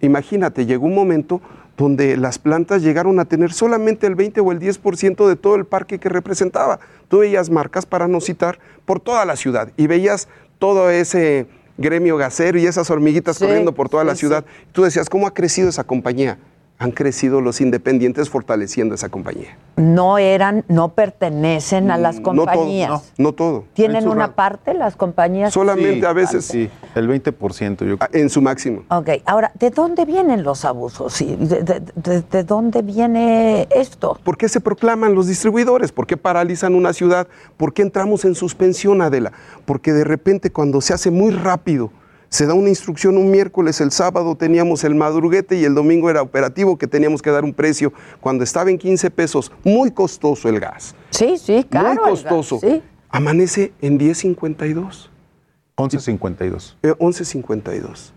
Imagínate, llegó un momento donde las plantas llegaron a tener solamente el 20 o el 10% de todo el parque que representaba. Tú veías marcas, para no citar, por toda la ciudad y veías todo ese gremio gasero y esas hormiguitas Sí, corriendo por toda la sí, ciudad. Tú decías, ¿cómo ha crecido esa compañía? Han crecido los independientes fortaleciendo esa compañía. No eran, no pertenecen a las compañías. No todo, no, no todo. ¿Tienen una parte las compañías? Solamente a veces Sí, el 20%. Yo ah, en su máximo. Ok, ahora, ¿de dónde vienen los abusos? Sí, ¿De, de- de- de dónde viene esto? ¿Por qué se proclaman los distribuidores? ¿Por qué paralizan una ciudad? ¿Por qué entramos en suspensión, Adela? Porque de repente cuando se hace muy rápido, se da una instrucción un miércoles, el sábado teníamos el madruguete y el domingo era operativo que teníamos que dar un precio cuando estaba en 15 pesos, muy costoso el gas. Sí, sí, caro. muy el gas, costoso. sí. Amanece en 10.52. 11.52. Eh, 11.52.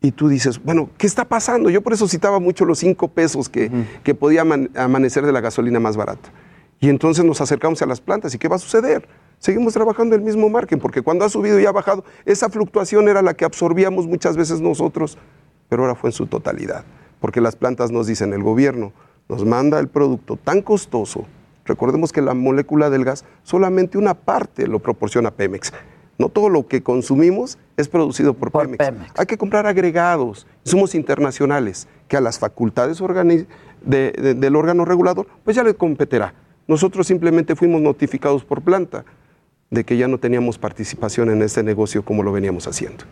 Y tú dices, bueno, ¿qué está pasando? Yo por eso citaba mucho los 5 pesos que, que podía aman- amanecer de la gasolina más barata. Y entonces nos acercamos a las plantas. ¿Y qué va a suceder? Seguimos trabajando el mismo margen, porque cuando ha subido y ha bajado, esa fluctuación era la que absorbíamos muchas veces nosotros, pero ahora fue en su totalidad. Porque las plantas nos dicen, el gobierno nos manda el producto tan costoso. Recordemos que la molécula del gas solamente una parte lo proporciona Pemex. No todo lo que consumimos es producido por, Por Pemex. Pemex. Hay que comprar agregados, insumos internacionales, que a las facultades organi- de- de- del órgano regulador, pues ya le competirá. Nosotros simplemente fuimos notificados por planta de que ya no teníamos participación en este negocio como lo veníamos haciendo.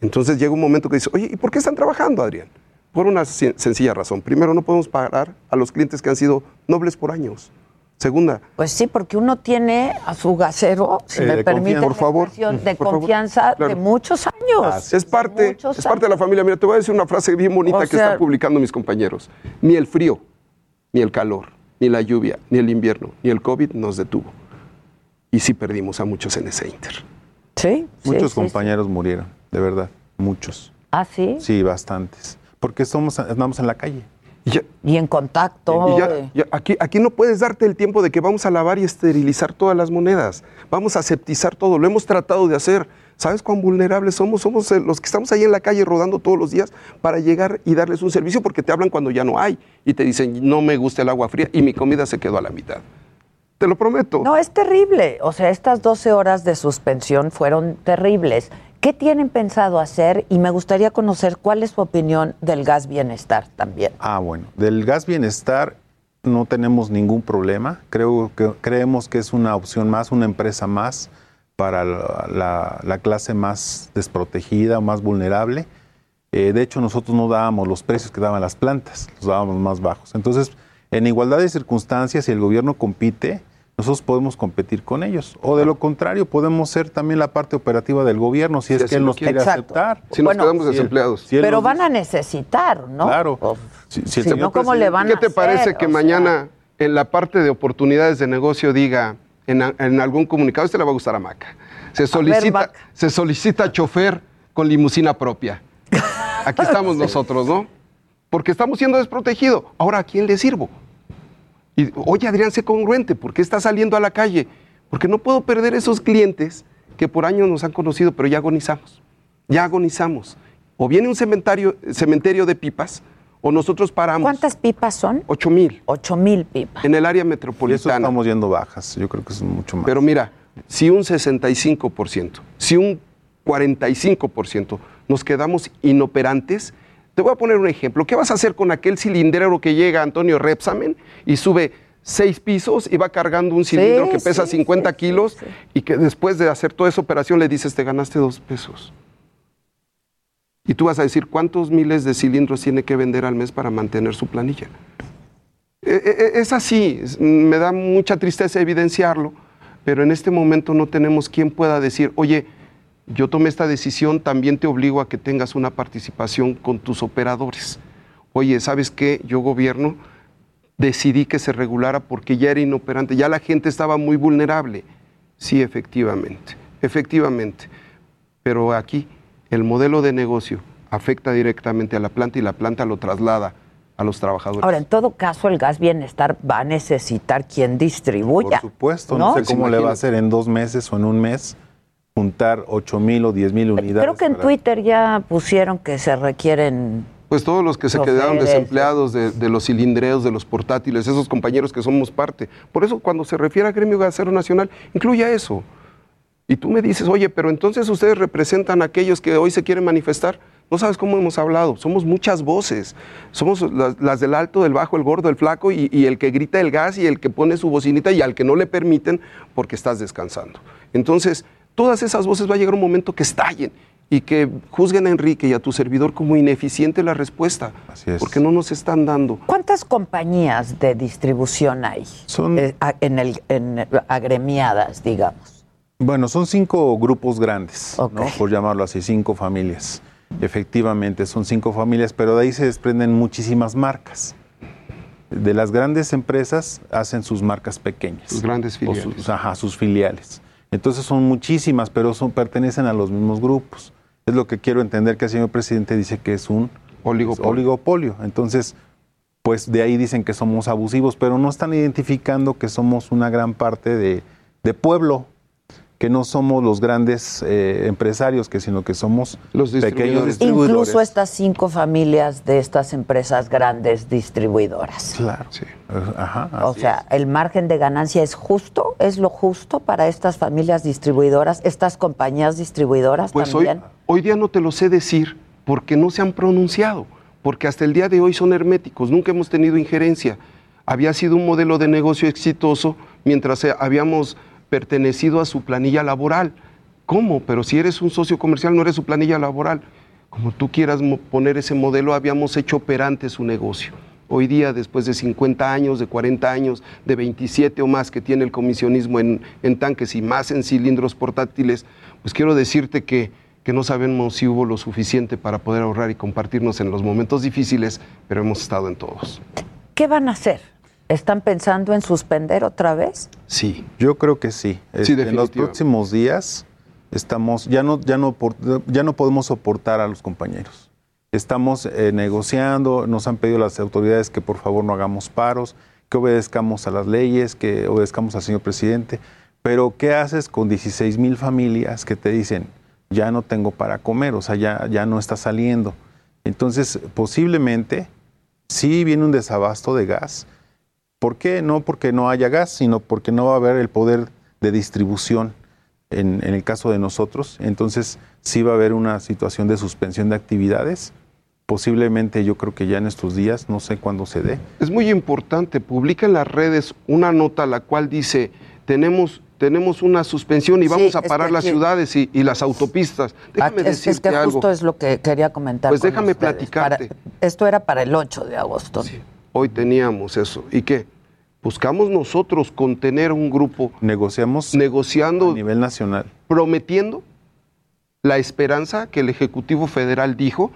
Entonces llega un momento que dice, oye, ¿y por qué están trabajando, Adrián? Por una sen- sencilla razón. Primero, no podemos pagar a los clientes que han sido nobles por años. Segunda, Pues sí, porque uno tiene a su gasero, si Eh, me permite. Por favor. de Por favor. confianza Claro. de muchos años. es parte, es parte de la familia. Mira, te voy a decir una frase bien bonita O que sea- están publicando mis compañeros. Ni el frío, ni el calor, ni la lluvia, ni el invierno, ni el COVID nos detuvo. Y sí perdimos a muchos en ese inter. Sí. Muchos compañeros murieron, de verdad, muchos. Ah, sí. Sí, bastantes. Porque somos, andamos en la calle. Y en contacto. Y ya- ya aquí, aquí no puedes darte el tiempo de que vamos a lavar y esterilizar todas las monedas. Vamos a aseptizar todo. Lo hemos tratado de hacer. ¿Sabes cuán vulnerables somos? Somos eh, los que estamos ahí en la calle rodando todos los días para llegar y darles un servicio porque te hablan cuando ya no hay y te dicen, no me gusta el agua fría y mi comida se quedó a la mitad. Te lo prometo. No, es terrible. O sea, estas 12 horas de suspensión fueron terribles. ¿Qué tienen pensado hacer? Y me gustaría conocer cuál es su opinión del gas bienestar también. Ah, bueno. Del gas bienestar no tenemos ningún problema. Creo que creemos que es una opción más, una empresa más para la, la- la clase más desprotegida, más vulnerable. Eh, de hecho, nosotros no dábamos los precios que daban las plantas, los dábamos más bajos. Entonces, en igualdad de circunstancias, si el gobierno compite, nosotros podemos competir con ellos. O de lo contrario, podemos ser también la parte operativa del gobierno, si es que él nos quiere. Exacto. aceptar. Si nos Bueno, quedamos Si él- desempleados. si Pero van a necesitar, ¿no? Claro. O- Si, si el si señor no, ¿cómo le van ¿Qué a te hacer? parece que O sea, mañana en la parte de oportunidades de negocio diga en, algún comunicado, este le va a gustar a Maca, se solicita, Maca. se solicita chofer con limusina propia? Aquí estamos *laughs* nosotros, ¿no? Porque estamos siendo desprotegidos. Ahora, ¿a quién le sirvo? Y, oye, Adrián, sé congruente, ¿por qué está saliendo a la calle? Porque no puedo perder esos clientes que por años nos han conocido, pero ya agonizamos. Ya agonizamos. O viene un cementerio, cementerio de pipas, o nosotros paramos. ¿Cuántas pipas son? Ocho mil. Ocho mil pipas. En el área Y eso metropolitana. estamos yendo bajas. Yo creo que es mucho más. Pero mira, si un 65%, si un 45% nos quedamos inoperantes, te voy a poner un ejemplo. ¿Qué vas a hacer con aquel cilindrero que llega Antonio Repsamen y sube seis pisos y va cargando un cilindro que pesa 50 kilos y que después de hacer toda esa operación le dices, te ganaste dos pesos? Y tú vas a decir, ¿cuántos miles de cilindros tiene que vender al mes para mantener su planilla? E- e- Es así, me da mucha tristeza evidenciarlo, pero en este momento no tenemos quien pueda decir, oye, yo tomé esta decisión, también te obligo a que tengas una participación con tus operadores. Oye, ¿sabes qué? Yo gobierno decidí que se regulara porque ya era inoperante, ya la gente estaba muy vulnerable. Sí, efectivamente, efectivamente. Pero aquí el modelo de negocio afecta directamente a la planta y la planta lo traslada a los trabajadores. Ahora, en todo caso, el gas bienestar va a necesitar quien distribuya. Por supuesto, no, sé cómo le va a hacer en dos meses o en un mes juntar 8 mil o 10 mil unidades. Creo que en para- Twitter ya pusieron que se requieren. Pues todos los que se Choferes. quedaron desempleados de, de los cilindreos, de los portátiles, esos compañeros que somos parte. Por eso cuando se refiere a Gremio Gasero Nacional, incluye eso. Y tú me dices, oye, pero entonces ustedes representan a aquellos que hoy se quieren manifestar. No sabes cómo hemos hablado, somos muchas voces. Somos las, las del alto, del bajo, el gordo, el flaco y, y el que grita el gas y el que pone su bocinita y al que no le permiten porque estás descansando. Entonces, todas esas voces va a llegar un momento que estallen y que juzguen a Enrique y a tu servidor como ineficiente la respuesta. Porque no nos están dando. ¿Cuántas compañías de distribución hay? Eh, a- en el, en, agremiadas, digamos. Bueno, son cinco grupos grandes, ¿no? por llamarlo así, cinco familias. Efectivamente, son cinco familias, pero de ahí se desprenden muchísimas marcas. De las grandes empresas hacen sus marcas pequeñas. Sus grandes O filiales. sus- ajá, sus filiales. Entonces son muchísimas, pero son, pertenecen a los mismos grupos. Es lo que quiero entender que el señor presidente dice que es un oligopolio. oligopolio. Entonces, pues de ahí dicen que somos abusivos, pero no están identificando que somos una gran parte de, de pueblo, que no somos los grandes eh, empresarios, que sino que somos los pequeños distribuidores. Incluso estas cinco familias de estas empresas grandes distribuidoras. Claro. Ajá, O sea, el margen de ganancia es justo, es lo justo para estas familias distribuidoras, estas compañías distribuidoras Pues hoy, también. hoy día no te lo sé decir porque no se han pronunciado, porque hasta el día de hoy son herméticos, nunca hemos tenido injerencia. Había sido un modelo de negocio exitoso mientras eh, habíamos pertenecido a su planilla laboral. ¿Cómo? Pero si eres un socio comercial no eres su planilla laboral. Como tú quieras poner ese modelo, habíamos hecho operante su negocio. Hoy día, después de 50 años, de 40 años, de 27 o más que tiene el comisionismo en, en tanques y más en cilindros portátiles, pues quiero decirte que, que no sabemos si hubo lo suficiente para poder ahorrar y compartirnos en los momentos difíciles, pero hemos estado en todos. ¿Qué van a hacer? ¿Están pensando en suspender otra vez? Sí. Yo creo que sí. Este, en los próximos días estamos, ya no, ya no, por- ya no podemos soportar a los compañeros. Estamos eh, negociando, nos han pedido las autoridades que por favor no hagamos paros, que obedezcamos a las leyes, que obedezcamos al señor presidente. Pero ¿qué haces con 16 mil familias que te dicen, ya no tengo para comer, o sea, ya, ya no está saliendo? Entonces, posiblemente, sí viene un desabasto de gas, ¿Por qué? No porque no haya gas, sino porque no va a haber el poder de distribución en, en el caso de nosotros. Entonces sí va a haber una situación de suspensión de actividades. Posiblemente yo creo que ya en estos días, no sé cuándo se dé. Es muy importante, publica en las redes una nota la cual dice, tenemos, tenemos una suspensión y Sí, vamos a es parar las ciudades y, y las autopistas. Déjame Ah, es, es decirte que algo. justo es lo que quería comentar. Pues con déjame ustedes. platicarte. Para- esto era para el 8 de agosto. Hoy teníamos eso. ¿Y qué? Buscamos nosotros contener un grupo. Negociamos negociando a nivel nacional. prometiendo la esperanza que el Ejecutivo Federal dijo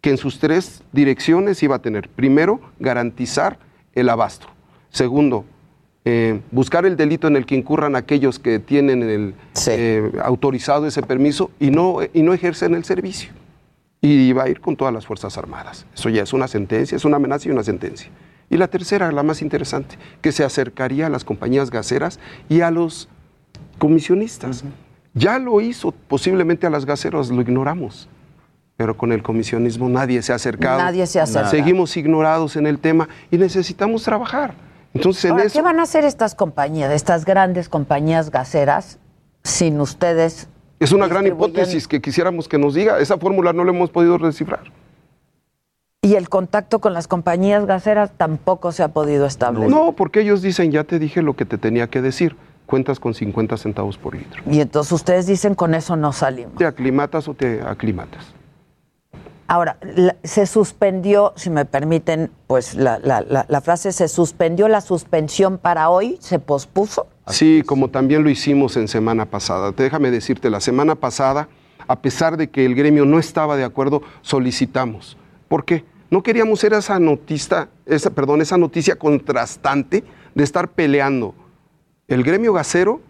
que en sus tres direcciones iba a tener. Primero, garantizar el abasto. Segundo, eh, buscar el delito en el que incurran aquellos que tienen el, eh, autorizado ese permiso y no, y no ejercen el servicio. Y va a ir con todas las Fuerzas Armadas. Eso ya es una sentencia, es una amenaza y una sentencia. Y la tercera, la más interesante, que se acercaría a las compañías gaseras y a los comisionistas. Ya lo hizo posiblemente a las gaseras, lo ignoramos. Pero con el comisionismo nadie se ha acercado. Nadie se ha acercado. Seguimos ignorados en el tema y necesitamos trabajar. Entonces, en eso. ¿qué van a hacer estas compañías, estas grandes compañías gaseras, sin ustedes? Es una gran hipótesis que quisiéramos que nos diga. Esa fórmula no la hemos podido descifrar. Y el contacto con las compañías gaseras tampoco se ha podido establecer. No, porque ellos dicen, ya te dije lo que te tenía que decir. Cuentas con 50 centavos por litro. Y entonces ustedes dicen, con eso no salimos. ¿Te aclimatas o te aclimatas? Ahora, la- se suspendió, si me permiten, pues la, la- la- la frase, se suspendió la suspensión para hoy, se pospuso. Sí, como también lo hicimos en semana pasada. Déjame decirte, la semana pasada, a pesar de que el gremio no estaba de acuerdo, solicitamos. ¿Por qué? No queríamos ser esa noticia, esa, perdón, esa noticia contrastante de estar peleando el gremio gasero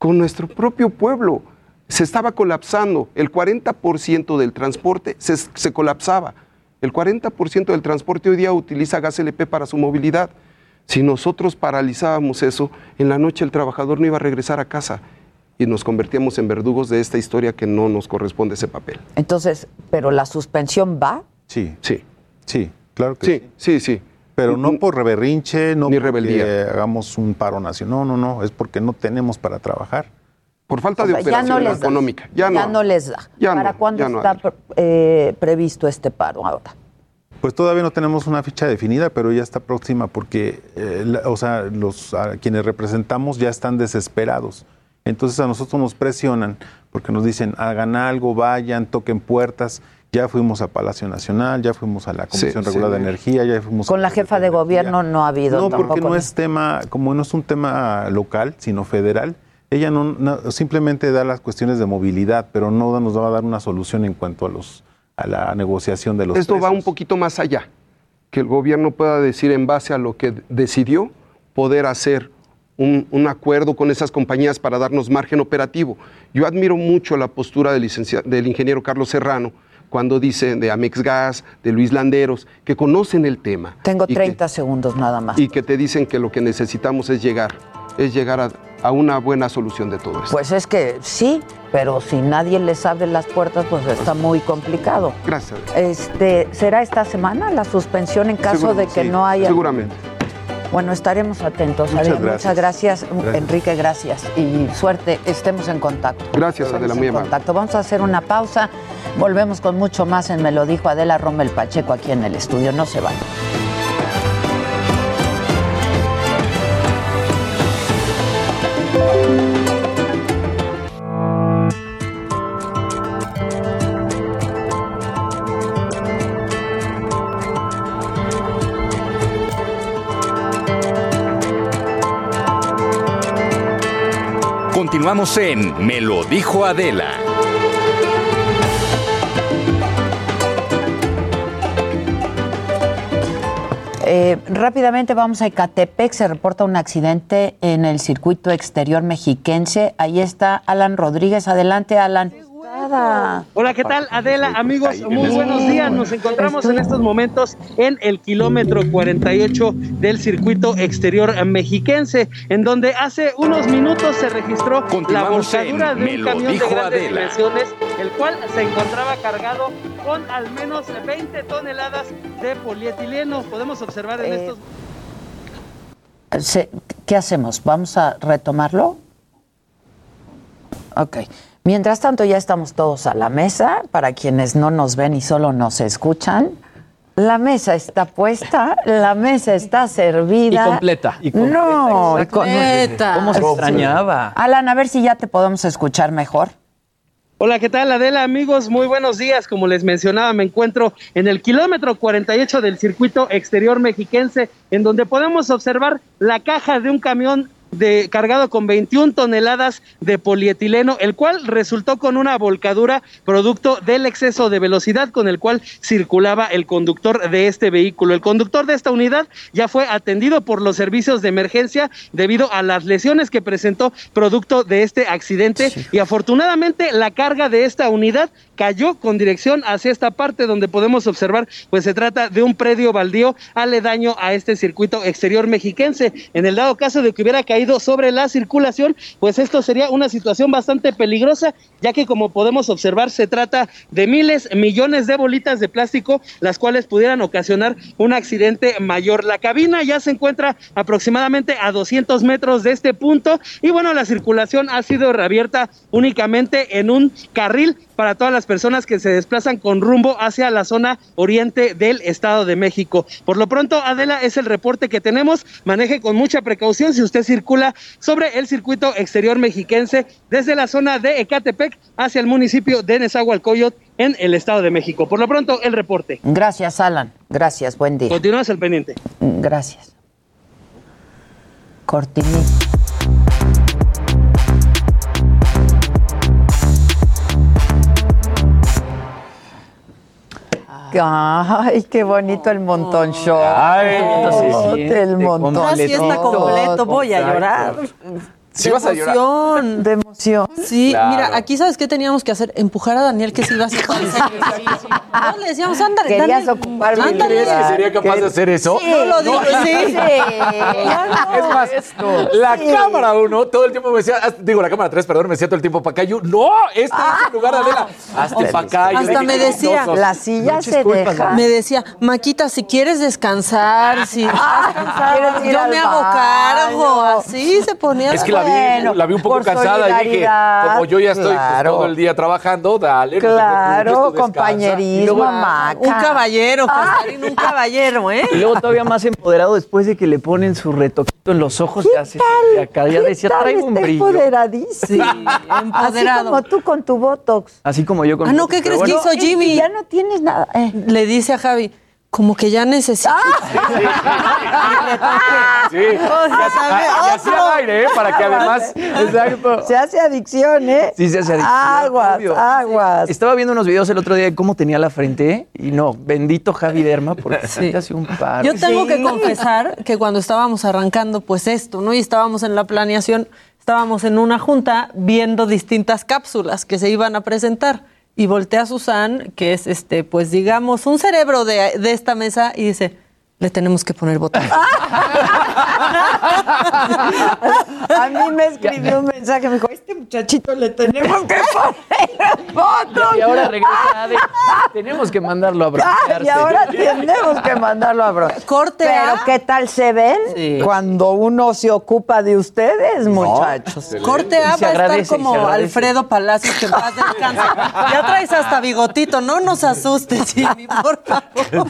con nuestro propio pueblo. Se estaba colapsando. El 40% del transporte se, se colapsaba. El 40% del transporte hoy día utiliza gas LP para su movilidad. Si nosotros paralizábamos eso, en la noche el trabajador no iba a regresar a casa y nos convertíamos en verdugos de esta historia que no nos corresponde ese papel. Entonces, ¿pero la suspensión va? Sí. Sí. Sí, claro que sí. Sí, sí. Pero no por berrinche, no Ni porque rebeldía. hagamos un paro nacional. No, no, no, es porque no tenemos para trabajar. Por falta O de sea, ya operación no les económica. Ya, no. les da. Ya ¿Para no, cuándo ya no está eh, previsto este paro ahora? Pues todavía no tenemos una ficha definida, pero ya está próxima porque, eh, la- o sea, los a quienes representamos ya están desesperados. Entonces a nosotros nos presionan porque nos dicen hagan algo, vayan, toquen puertas. Ya fuimos a Palacio Nacional, ya fuimos a la Comisión Sí, Regular de. Energía, ya fuimos Con la jefa de gobierno no ha habido no, tampoco. porque no es tema, como no es un tema local, sino federal, ella no, no- simplemente da las cuestiones de movilidad, pero no nos va a dar una solución en cuanto a los a la negociación de los Esto va un poquito más allá. Que el gobierno pueda decir en base a lo que decidió, poder hacer un, un acuerdo con esas compañías para darnos margen operativo. Yo admiro mucho la postura del ingeniero Carlos Serrano cuando dice de Amex Gas, de Luis Landeros, que conocen el tema. Tengo y que- 30 segundos nada más. y que te dicen que lo que necesitamos es llegar, es llegar a, a una buena solución de todo esto. Pues es que sí, pero si nadie les abre las puertas, pues está muy complicado. Gracias. Este, ¿Será esta semana la suspensión en caso de que sí, no haya? Seguramente. Bueno, estaremos atentos. Muchas Adela. gracias. Muchas gracias, Gracias. Enrique, gracias. Y suerte, estemos en contacto. Gracias, Estemos Adela, en muy amable. contacto. Vamos a hacer una pausa. Volvemos con mucho más en Me lo dijo Adela Rommel Pacheco aquí en el estudio. No se vayan. Continuamos en Me lo dijo Adela. Eh, rápidamente vamos a Ecatepec. Se reporta un accidente en el circuito exterior mexiquense. Ahí está Alan Rodríguez. Adelante, Alan. Hola, ¿qué tal Adela? Amigos, muy buenos días. Nos encontramos en estos momentos en el kilómetro 48 del circuito exterior mexiquense, en donde hace unos minutos se registró la volcadura de un camión de grandes Adela. dimensiones, el cual se encontraba cargado con al menos 20 toneladas de polietileno. Podemos observar en Eh, estos ¿Qué hacemos? ¿Vamos a retomarlo? Ok. Mientras tanto, ya estamos todos a la mesa. Para quienes no nos ven y solo nos escuchan, la mesa está puesta, la mesa está servida. Y completa. Y completa, no, y exacto. con- Completa. ¿Cómo se extrañaba? Alan, a ver si ya te podemos escuchar mejor. Hola, ¿qué tal Adela? Amigos, muy buenos días. Como les mencionaba, me encuentro en el kilómetro 48 del circuito exterior mexiquense, en donde podemos observar la caja de un camión de, cargado con 21 toneladas de polietileno, el cual resultó con una volcadura producto del exceso de velocidad con el cual circulaba el conductor de este vehículo. El conductor de esta unidad ya fue atendido por los servicios de emergencia debido a las lesiones que presentó producto de este accidente y afortunadamente la carga de esta unidad cayó con dirección hacia esta parte donde podemos observar, pues se trata de un predio baldío aledaño a este circuito exterior mexiquense. En el dado caso de que hubiera caído sobre la circulación, pues esto sería una situación bastante peligrosa, ya que como podemos observar se trata de miles, millones de bolitas de plástico, las cuales pudieran ocasionar un accidente mayor. La cabina ya se encuentra aproximadamente a 200 metros de este punto y bueno, la circulación ha sido reabierta únicamente en un carril para todas las personas que se desplazan con rumbo hacia la zona oriente del Estado de México. Por lo pronto, Adela, es el reporte que tenemos. Maneje con mucha precaución si usted circula sobre el circuito exterior mexiquense desde la zona de Ecatepec hacia el municipio de Nezahualcóyotl en el Estado de México. Por lo pronto, el reporte. Gracias, Alan. Gracias, buen día. Continúas al pendiente. Gracias. Cortinita. Ay, qué bonito el montón show. Ay, el montón. Una fiesta completo, voy a llorar. Sí de vas a llorar. emoción. De emoción. Sí, Claro. mira, aquí sabes qué teníamos que hacer, empujar a Daniel que se iba a hacer. No, le decíamos, ándale, Querías Daniel, ocupar mi ándale. ¿Crees que sería capaz de hacer eso? Sí, no lo digo, sí. Es más, la cámara uno todo el tiempo me decía, digo, la cámara tres, perdón, me decía todo el tiempo para acá. Yo, no, este es el lugar de Adela. Hazte para acá. Yo Hasta me "Qué decía, chistosos". La silla No eches se culpas, deja. Me decía, Maquita, si quieres descansar, si Ah, estás cansada, ¿quieres ir yo me hago cargo. Así se ponía. Es que la vi, Bueno, la vi un poco cansada y dije, como yo ya estoy pues, todo el día trabajando, dale. no preocupes, Claro, compañerismo, luego- maca. Un caballero, Casarín, un caballero, ¿eh? Y luego todavía más empoderado después de que le ponen su retoquito en los ojos. Ya se tal? acá ya ¿Qué decía, tal? traigo un brillo. empoderadísimo. Así empoderado. como tú con tu Botox. Así como yo con Ah, no, ¿qué crees que hizo Jimmy? Ya no tienes nada. Eh. Le dice a Javi, como que ya necesito. *laughs* Sí, y así- y así al aire, ¿eh? Para que además. Exacto. Se hace adicción, ¿eh? Sí, se hace adicción, Aguas, obvio. aguas. Estaba viendo unos videos el otro día de cómo tenía la frente y no, bendito Javi Derma porque Sí. te hace un paro. Yo tengo Sí. que confesar que cuando estábamos arrancando, pues esto, ¿no? Y estábamos en la planeación, estábamos en una junta viendo distintas cápsulas que se iban a presentar. Y voltea a Susan, que es este, pues digamos, un cerebro de, de esta mesa, y dice: Le tenemos que poner botón. *laughs* A mí me escribió un mensaje, me dijo, este muchachito le tenemos que poner *laughs* fotos. Y ahora regresa Ade. Tenemos que mandarlo a broncearse. *laughs* y ahora tenemos que mandarlo a bro. Corte Pero A. ¿qué tal se ven Sí. cuando uno se ocupa de ustedes, muchachos? Corte A va a estar como. Alfredo Palacios, que en paz descanse. Ya traes hasta bigotito, no nos asustes, Jimmy, por favor.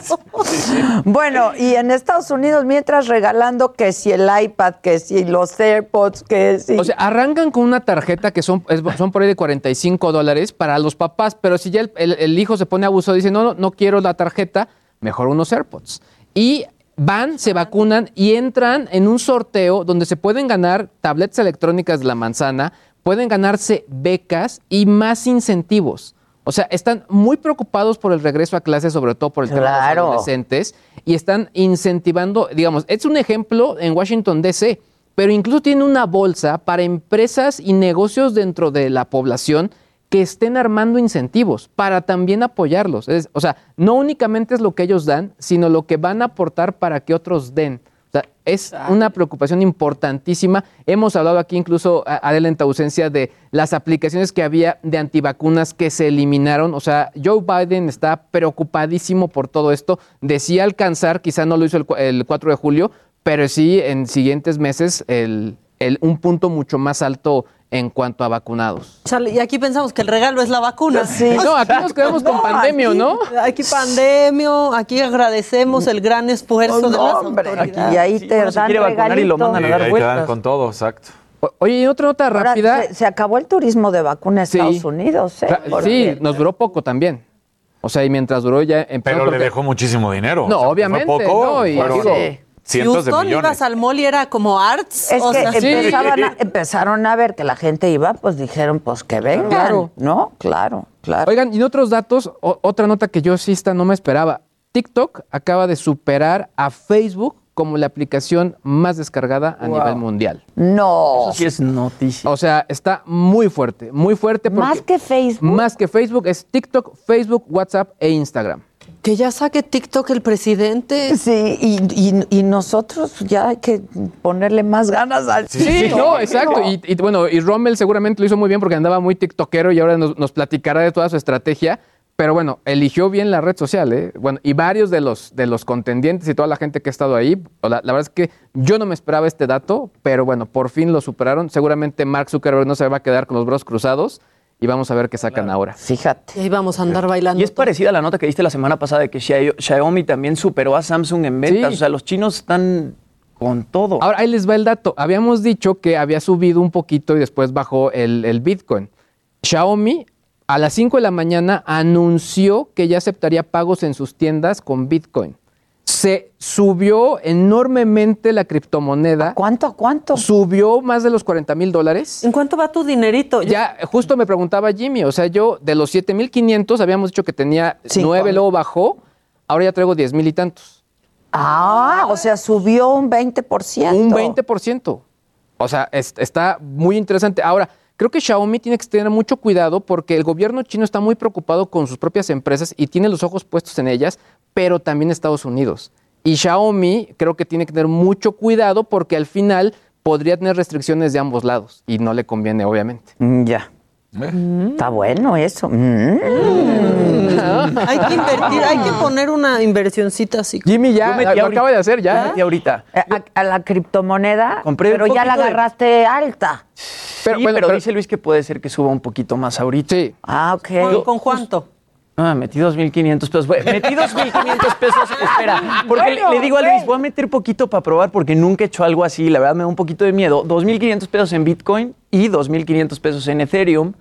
Bueno, y en Estados Unidos, mientras regalando que si el iPad, que si los AirPods, que si... O sea, arrancan con una tarjeta que son, es- son por ahí de 45 dólares para los papás, pero si ya el, el- el hijo se pone abuso, dice, no, no, no quiero la tarjeta, mejor unos AirPods. Y van, se vacunan y entran en un sorteo donde se pueden ganar tabletas electrónicas de la manzana, pueden ganarse becas y más incentivos. O sea, están muy preocupados por el regreso a clases, sobre todo por el tema de los adolescentes, y están incentivando, digamos, es un ejemplo en Washington, D.C., pero incluso tiene una bolsa para empresas y negocios dentro de la población que estén armando incentivos para también apoyarlos. Es- o sea, no únicamente es lo que ellos dan, sino lo que van a aportar para que otros den. O sea, es una preocupación importantísima. Hemos hablado aquí incluso, Adela, en tu ausencia, de las aplicaciones que había de antivacunas que se eliminaron. O sea, Joe Biden está preocupadísimo por todo esto. Decía alcanzar, quizá no lo hizo el, el 4 de julio, pero sí en siguientes meses el, el- un punto mucho más alto en cuanto a vacunados. Chale, y aquí pensamos que el regalo es la vacuna. No, aquí nos quedamos con pandemia, aquí- ¿no? Aquí pandemio, aquí agradecemos el gran esfuerzo de las autoridades. y ahí te se dan quiere vacunar y lo mandan a dar ahí te dan vueltas. con todo, exacto. O- Oye, y otra nota Ahora, rápida. se, se acabó el turismo de vacuna en Sí. Estados Unidos, ¿eh? Sí, nos duró poco también. O sea, y mientras duró ya empezó Pero le dejó muchísimo dinero. No, O sea, obviamente, Fue poco, no, y digo, cientos de Houston, millones. ibas al mall y era como arts. Es o que sea, empezaban a- *laughs* empezaron a ver que la gente iba, pues dijeron, pues que vengan, Claro. ¿no? Claro, claro. Oigan, y en otros datos, o- otra nota que yo sí esta no me esperaba. TikTok acaba de superar a Facebook como la aplicación más descargada a Wow. nivel mundial. No. Eso sí es noticia. O sea, está muy fuerte, muy fuerte. porque- Más que Facebook. Más que Facebook es TikTok, Facebook, WhatsApp e Instagram. Que ya saque TikTok el presidente. Sí, y, y- y nosotros ya hay que ponerle más ganas al Sí, no, exacto. Y, y bueno, y Rommel seguramente lo hizo muy bien porque andaba muy tiktokero y ahora nos, nos platicará de toda su estrategia. Pero bueno, eligió bien la red social, ¿eh? Bueno, y varios de los, de los contendientes y toda la gente que ha estado ahí, la, la verdad es que yo no me esperaba este dato, pero bueno, por fin lo superaron. Seguramente Mark Zuckerberg no se va a quedar con los brazos cruzados y vamos a ver qué sacan ahora. Fíjate. Y ahí vamos a andar bailando. Y es parecida a la nota que diste la semana pasada de que Xia- Xiaomi también superó a Samsung en ventas. Sí. O sea, los chinos están con todo. Ahora, ahí les va el dato. Habíamos dicho que había subido un poquito y después bajó el, el Bitcoin. Xiaomi a las 5 de la mañana anunció que ya aceptaría pagos en sus tiendas con Bitcoin. Se subió enormemente la criptomoneda. ¿Cuánto? ¿Cuánto? Subió más de los 40 mil dólares. ¿En cuánto va tu dinerito? Ya, justo me preguntaba Jimmy, o sea, yo de los 7.500 habíamos dicho que tenía Cinco 9, mil. luego bajó, ahora ya traigo 10 mil y tantos. Ah, o sea, subió un 20%. Un 20%. O sea, es- está muy interesante. Ahora, creo que Xiaomi tiene que tener mucho cuidado porque el gobierno chino está muy preocupado con sus propias empresas y tiene los ojos puestos en ellas, pero también Estados Unidos. Y Xiaomi creo que tiene que tener mucho cuidado porque al final podría tener restricciones de ambos lados y no le conviene, obviamente. Mm. Está bueno eso. Mm. Hay que invertir, hay que poner una inversioncita así. Jimmy ya metí lo acaba de hacer, ya. metí ahorita. Eh, A, a la criptomoneda, Compré pero ya la de- agarraste alta. Pero, Pero, bueno, pero pero- dice Luis que puede ser que suba un poquito más ahorita. Sí. Ah, ok. ¿Con, con cuánto? Ah, metí 2.500 pesos. Bueno, metí 2.500 pesos. Espera, porque le- Bueno, le, digo a. Luis, voy a meter poquito para probar porque nunca he hecho algo así. La verdad me da un poquito de miedo. 2.500 pesos en Bitcoin y 2.500 pesos en Ethereum.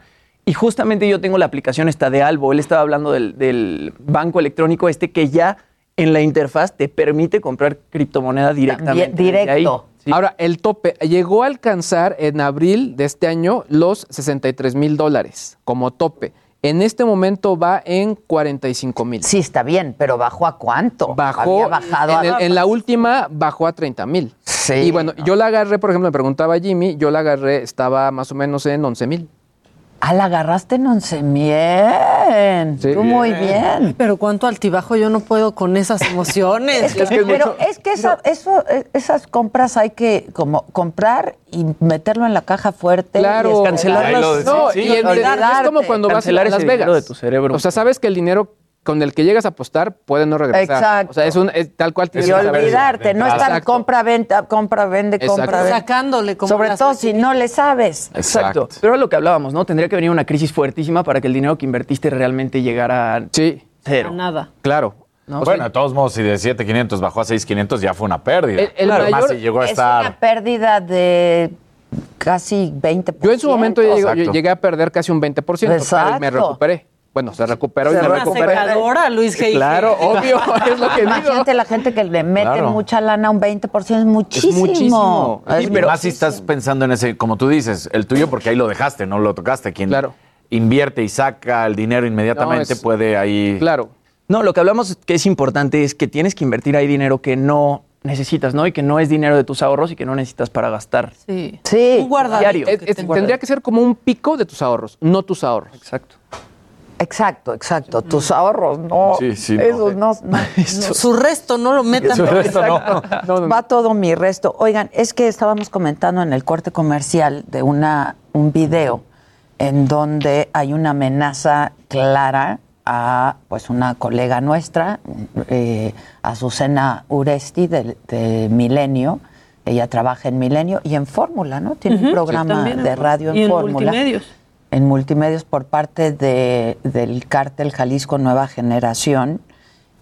Y justamente yo tengo la aplicación esta de Albo. Él estaba hablando del, del banco electrónico este que ya en la interfaz te permite comprar criptomoneda directamente. Directo. Sí. Ahora, el tope llegó a alcanzar en abril de este año los 63 mil dólares como tope. En este momento va en 45 mil. Sí, está bien, pero ¿bajó a cuánto? Bajó, Había bajado en, a... el- en la última bajó a 30 mil. Sí. Y bueno, yo la agarré, por ejemplo, me preguntaba Jimmy, yo la agarré, estaba más o menos en 11 mil. Ah, la agarraste en once bien. Tú muy bien. Pero cuánto altibajo yo no puedo con esas *laughs* emociones. Es que- pero es que esa- eso, eh, esas compras hay que como comprar y meterlo en la caja fuerte. Claro, y cancelarlas. No, y en- es como cuando vas a Las Vegas. de tu cerebro. O sea, sabes que el dinero con el que llegas a apostar puede no regresar. Exacto. O sea, es un es tal cual Y tienes saber- olvidarte, no estar Exacto. compra, venta, compra, vende, Exacto. compra, vende. Sacándole como Sobre todo si no le sabes. Exacto. Pero era lo que hablábamos, ¿no? Tendría que venir una crisis fuertísima para que el dinero que invertiste realmente llegara a cero. nada. Claro. Bueno, de todos modos, si de 7,500 bajó a 6,500 ya fue una pérdida. El- el Además, mayor- si llegó a es estar... una pérdida de casi 20%. Yo en su momento ya llegué, llegué a perder casi un 20%, pero me recuperé. Bueno, se recuperó y Se me Una recuperé. secadora, Luis G. Claro, *laughs* obvio, *laughs* es lo que digo. Imagínate la gente que le mete Claro. mucha lana, un 20% es muchísimo. muchísimo. Es Sí, pero más si muchísimo. estás pensando en ese, como tú dices, el tuyo, porque ahí lo dejaste, no lo tocaste. Quien invierte y saca el dinero inmediatamente No, es- puede ahí. Claro. No, lo que hablamos que es importante es que tienes que invertir ahí dinero que no necesitas, ¿no? Y que no es dinero de tus ahorros y que no necesitas para gastar. Sí. Sí. Un guardadito Diario. que Es- es- tengo. tendría que ser como un pico de tus ahorros, no tus ahorros. Exacto. Exacto, exacto. Tus ahorros, no. Sí, sí, no. Esos no. *laughs* no, no. Su resto no lo metan. Exacto. Va todo mi resto. Oigan, es que estábamos comentando en el corte comercial de una un video en donde hay una amenaza clara a pues una colega nuestra, eh, Azucena Uresti de, de Milenio. Ella trabaja en Milenio y en Fórmula, ¿no? Tiene un programa de Fórmula. radio Y en en Fórmula multimedios. En multimedios por parte de, del cártel Jalisco Nueva Generación,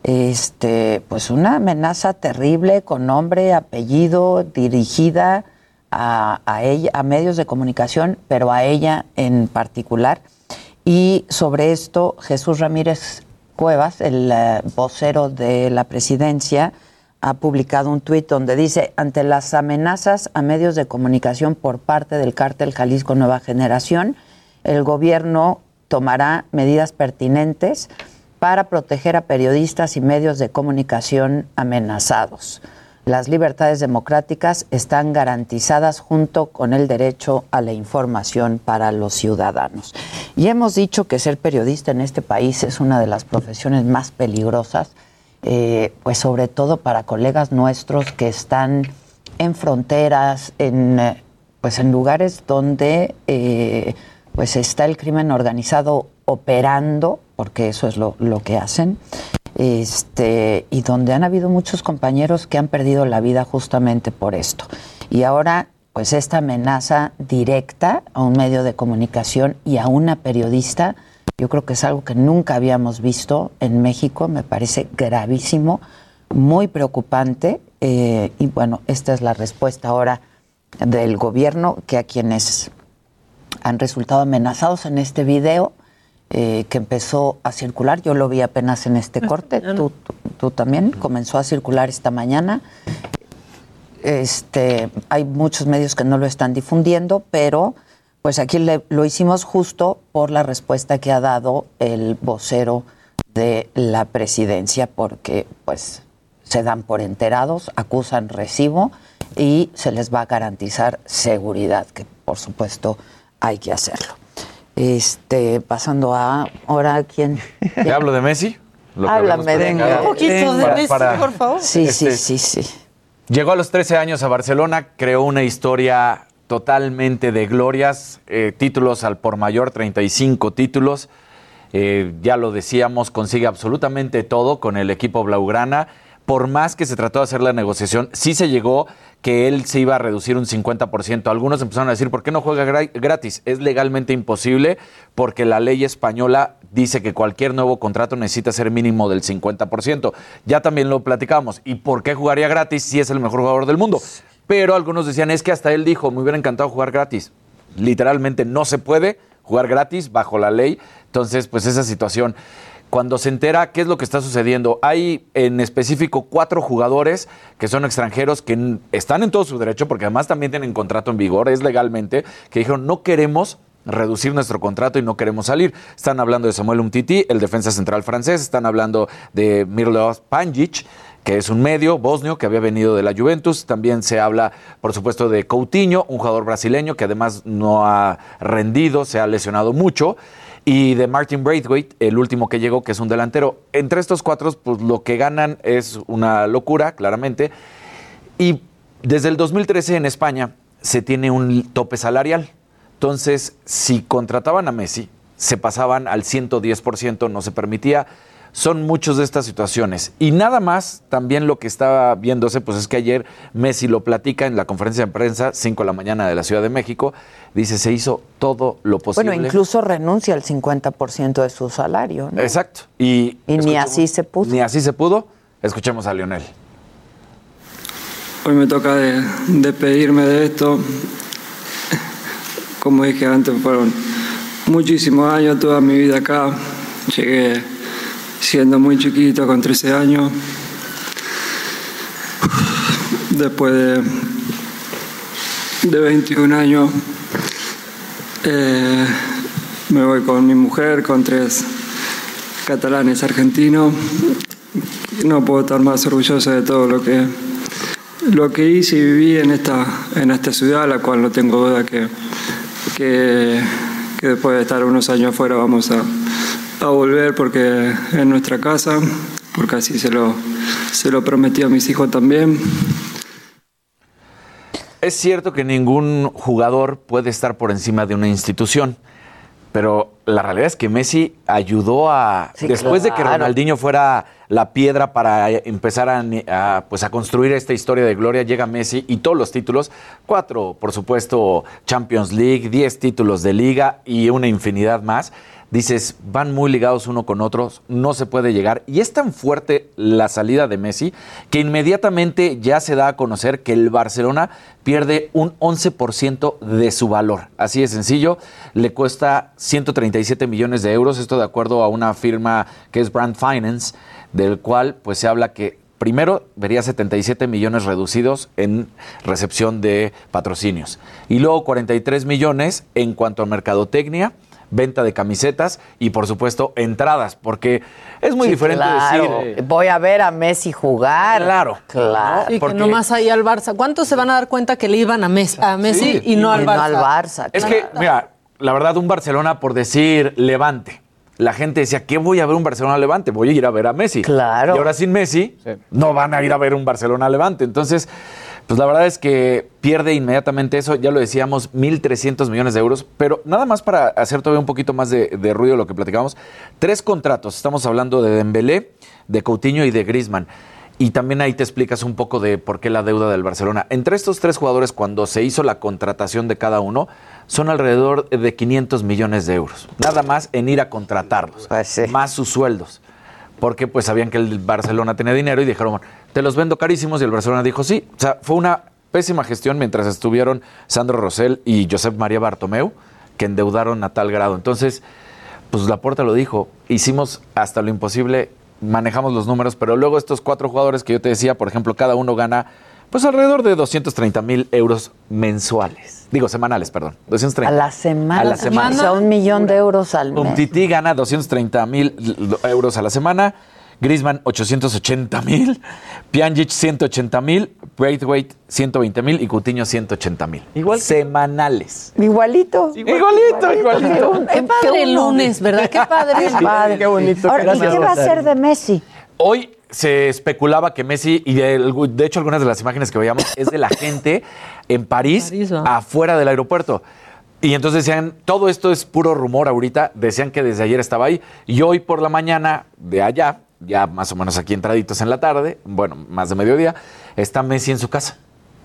este, pues una amenaza terrible con nombre, apellido, dirigida a, a ella, a medios de comunicación, pero a ella en particular. Y sobre esto, Jesús Ramírez Cuevas, el eh, vocero de la presidencia, ha publicado un tuit donde dice, ante las amenazas a medios de comunicación por parte del cártel Jalisco Nueva Generación, el gobierno tomará medidas pertinentes para proteger a periodistas y medios de comunicación amenazados. Las libertades democráticas están garantizadas junto con el derecho a la información para los ciudadanos. Y hemos dicho que ser periodista en este país es una de las profesiones más peligrosas, eh, pues sobre todo para colegas nuestros que están en fronteras, en, eh, pues en lugares donde eh, pues está el crimen organizado operando, porque eso es lo, lo que hacen, este, y donde han habido muchos compañeros que han perdido la vida justamente por esto. Y ahora, pues esta amenaza directa a un medio de comunicación y a una periodista, yo creo que es algo que nunca habíamos visto en México, me parece gravísimo, muy preocupante, eh, y bueno, esta es la respuesta ahora del gobierno, que a quienes han resultado amenazados en este video eh, que empezó a circular. Yo lo vi apenas en este corte. Tú, tú- tú también. Comenzó a circular esta mañana. Este, hay muchos medios que no lo están difundiendo, pero pues aquí le- lo hicimos justo por la respuesta que ha dado el vocero de la presidencia, porque pues se dan por enterados, acusan recibo y se les va a garantizar seguridad, que por supuesto hay que hacerlo. Este, pasando a ahora quién. ¿Te hablo de Messi? Lo Háblame, venga. Un poquito de Para- Messi, para- por favor. Sí, sí, Este, sí, sí. Llegó a los 13 años a Barcelona, creó una historia totalmente de glorias, eh, títulos al por mayor, 35 títulos. Eh, ya lo decíamos, consigue absolutamente todo con el equipo Blaugrana. Por más que se trató de hacer la negociación, sí se llegó que él se iba a reducir un 50%. Algunos empezaron a decir, ¿por qué no juega gra- gratis? Es legalmente imposible porque la ley española dice que cualquier nuevo contrato necesita ser mínimo del 50%. Ya también lo platicamos. ¿Y por qué jugaría gratis si es el mejor jugador del mundo? Pero algunos decían, es que hasta él dijo, me hubiera encantado jugar gratis. Literalmente no se puede jugar gratis bajo la ley. Entonces, pues esa situación. Cuando se entera qué es lo que está sucediendo, hay en específico cuatro jugadores que son extranjeros que están en todo su derecho, porque además también tienen contrato en vigor, es legalmente, que dijeron no queremos reducir nuestro contrato y no queremos salir. Están hablando de Samuel Umtiti, el defensa central francés, están hablando de Mirlo Panjic, que es un medio bosnio que había venido de la Juventus. También se habla, por supuesto, de Coutinho, un jugador brasileño que además no ha rendido, se ha lesionado mucho. Y de Martin Braithwaite, el último que llegó, que es un delantero. Entre estos cuatro, pues lo que ganan es una locura, claramente. Y desde el 2013 en España se tiene un tope salarial. Entonces, si contrataban a Messi, se pasaban al 110%, no se permitía. Son muchas de estas situaciones. Y nada más, también lo que estaba viéndose, pues es que ayer Messi lo platica en la conferencia de prensa, 5 de la mañana de la Ciudad de México. Dice, se hizo todo lo posible. Bueno, incluso renuncia al 50% de su salario. ¿no? Exacto. Y, Y ni así se pudo. Ni así se pudo. Escuchemos a Lionel. Hoy me toca de- despedirme de esto. Como dije antes, fueron muchísimos años, toda mi vida acá. Llegué siendo muy chiquito, con 13 años. Después de, de 21 años, eh, me voy con mi mujer, con tres catalanes argentinos. No puedo estar más orgulloso de todo lo que, lo que hice y viví en esta, en esta ciudad, la cual no tengo duda que, que, que después de estar unos años afuera vamos a, a volver porque es nuestra casa, porque así se lo, se lo prometí a mis hijos también. Es cierto que ningún jugador puede estar por encima de una institución, pero la realidad es que Messi ayudó a, Sí, después de que. Ronaldinho fuera la piedra para empezar a, a, pues a construir esta historia de gloria, llega Messi y todos los títulos, cuatro, por supuesto, Champions League, diez títulos de liga y una infinidad más. Dices, van muy ligados uno con otros, no se puede llegar. Y es tan fuerte la salida de Messi que inmediatamente ya se da a conocer que el Barcelona pierde un 11% de su valor. Así de sencillo, le cuesta 137 millones de euros, esto de acuerdo a una firma que es Brand Finance, del cual pues se habla que primero vería 77 millones reducidos en recepción de patrocinios y luego 43 millones en cuanto a mercadotecnia venta de camisetas y por supuesto entradas, porque es muy Sí, diferente claro. decir Voy a ver a Messi jugar. Claro. Claro. Y que nomás ahí al Barça. ¿Cuántos se van a dar cuenta que le iban a Messi, a Messi y no al Barça? Es que, mira, la verdad, un Barcelona, por decir Levante, la gente decía, ¿qué voy a ver un Barcelona Levante? Voy a ir a ver a Messi. Claro. Y ahora sin Messi, no van a ir a ver un Barcelona Levante. Entonces, pues la verdad es que pierde inmediatamente eso, ya lo decíamos, 1.300 millones de euros, pero nada más para hacer todavía un poquito más de, de ruido lo que platicamos, tres contratos, estamos hablando de Dembélé, de Coutinho y de Griezmann. Y también ahí te explicas un poco de por qué la deuda del Barcelona. Entre estos tres jugadores, cuando se hizo la contratación de cada uno, son alrededor de 500 millones de euros. Nada más en ir a contratarlos, más sus sueldos. Porque pues sabían que el Barcelona tenía dinero y dijeron, te los vendo carísimos. Y el Barcelona dijo, sí. O sea, fue una pésima gestión mientras estuvieron Sandro Rosell y Josep María Bartomeu, que endeudaron a tal grado. Entonces, pues Laporta lo dijo, hicimos hasta lo imposible, manejamos los números, pero luego estos cuatro jugadores que yo te decía, por ejemplo, cada uno gana pues alrededor de 230 mil euros mensuales. Digo, semanales, perdón. 230. A la semana. A la semana. O sea, un millón de euros al mes. Umtiti gana 230 mil euros a la semana. Griezmann 880 mil, Pjanic 180 mil, Braithwaite 120 mil y Coutinho 180 mil. Igual semanales. Igualito. Igualito, igualito. Qué padre el lunes, ¿verdad? Qué padre. Qué padre. Qué bonito. Ahora, ¿y qué va a hacer de Messi? Hoy se especulaba que Messi, y de, de hecho algunas de las imágenes que veíamos es de la gente en París, afuera del aeropuerto. Y entonces decían, todo esto es puro rumor ahorita, decían que desde ayer estaba ahí, y hoy por la mañana de allá, ya más o menos aquí entraditos en la tarde, bueno, más de mediodía, está Messi en su casa.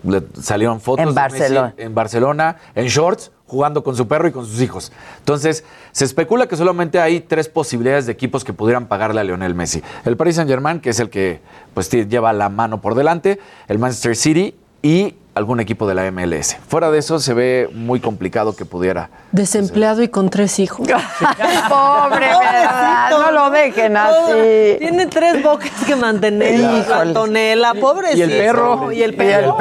Le salieron fotos En de Messi Barcelona. en Barcelona, en shorts, jugando con su perro y con sus hijos. Entonces, se especula que solamente hay tres posibilidades de equipos que pudieran pagarle a Lionel Messi. El Paris Saint-Germain, que es el que pues lleva la mano por delante, el Manchester City y algún equipo de la MLS. Fuera de eso, se ve muy complicado que pudiera. Desempleado y con tres hijos. *laughs* Pobre, ¿verdad? No lo dejen así. Tiene tres bocas que mantener. Antonella, pobrecito. Y el perro. Y el perro.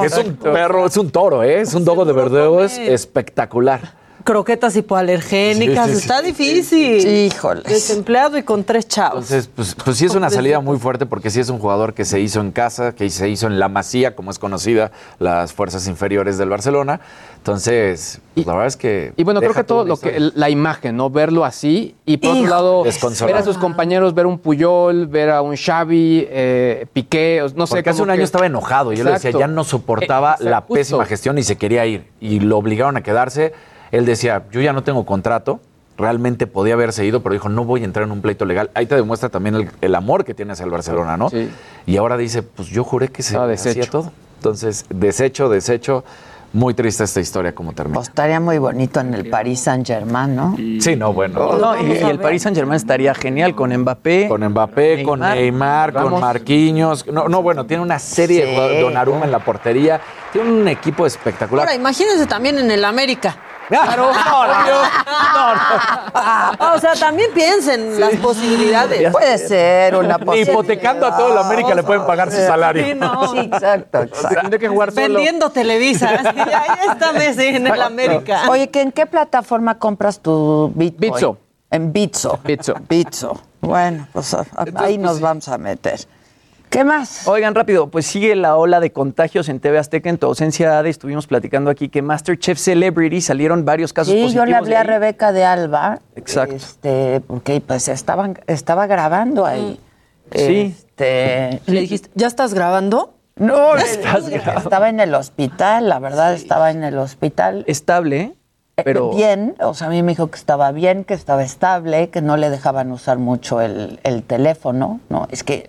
Que Es un perro, es un toro, ¿eh? es un dogo de verdeo, es espectacular. Croquetas hipoalergénicas. Sí, sí, sí. Está difícil. Híjoles. Desempleado y con tres chavos. Entonces, pues, pues sí es una salida muy fuerte porque sí es un jugador que se hizo en casa, que se hizo en la Masía, como es conocida, las fuerzas inferiores del Barcelona. Entonces, pues, la verdad es que. Y bueno, creo que todo lo que la imagen, ¿no? Verlo así y por otro lado ver a sus compañeros, ver un Puyol, ver a un Xavi, eh, Piqué, no sé. Porque hace un año estaba enojado. Yo le decía, ya no soportaba Eh, la justo. pésima gestión y se quería ir. Y lo obligaron a quedarse. Él decía, yo ya no tengo contrato. Realmente podía haberse ido, pero dijo, no voy a entrar en un pleito legal. Ahí te demuestra también el, el amor que tiene hacia el Barcelona, ¿no? Sí. Y ahora dice, pues yo juré que se hacía todo. Entonces, desecho, desecho. Muy triste esta historia como termina. Pues estaría muy bonito en el Paris Saint Germain, ¿no? Sí, no, bueno. No, y, y el Paris Saint Germain estaría genial con Mbappé. Con Mbappé, con Neymar, con. Marquinhos. No, no, bueno, tiene una serie Sí. de. Donnarumma en la portería. Tiene un equipo espectacular. Ahora, imagínense también en el América. Claro, *laughs* no, no, *laughs* O sea, también piensen las posibilidades. Puede ser una posibilidad. hipotecando a todo el América le pueden pagar su salario. Sí, no. Sí, exacto, exacto. Tendría que jugar solo. Vendiendo Televisa. Así, ya, ya está Messi en el América. Oye, ¿que ¿en qué plataforma compras tu Bitcoin? Bitso. En Bitso. Bitso. Bitso. Bueno, pues ahí nos vamos a meter. ¿Qué más? Oigan, rápido, pues sigue la ola de contagios en TV Azteca. En tu ausencia, Ade, estuvimos platicando aquí que Masterchef Celebrity salieron varios casos Sí, positivos. yo le hablé a ahí. Rebeca de Alba. Exacto. Este, porque pues estaban, estaba grabando ahí. Sí. Este, Le dijiste, ¿ya estás grabando? no, *laughs* le dije que estaba en el hospital, la verdad estaba en el hospital. Estable, Eh, pero... Bien, o sea, a mí me dijo que estaba bien, que estaba estable, que no le dejaban usar mucho el, el teléfono, ¿no? Es que,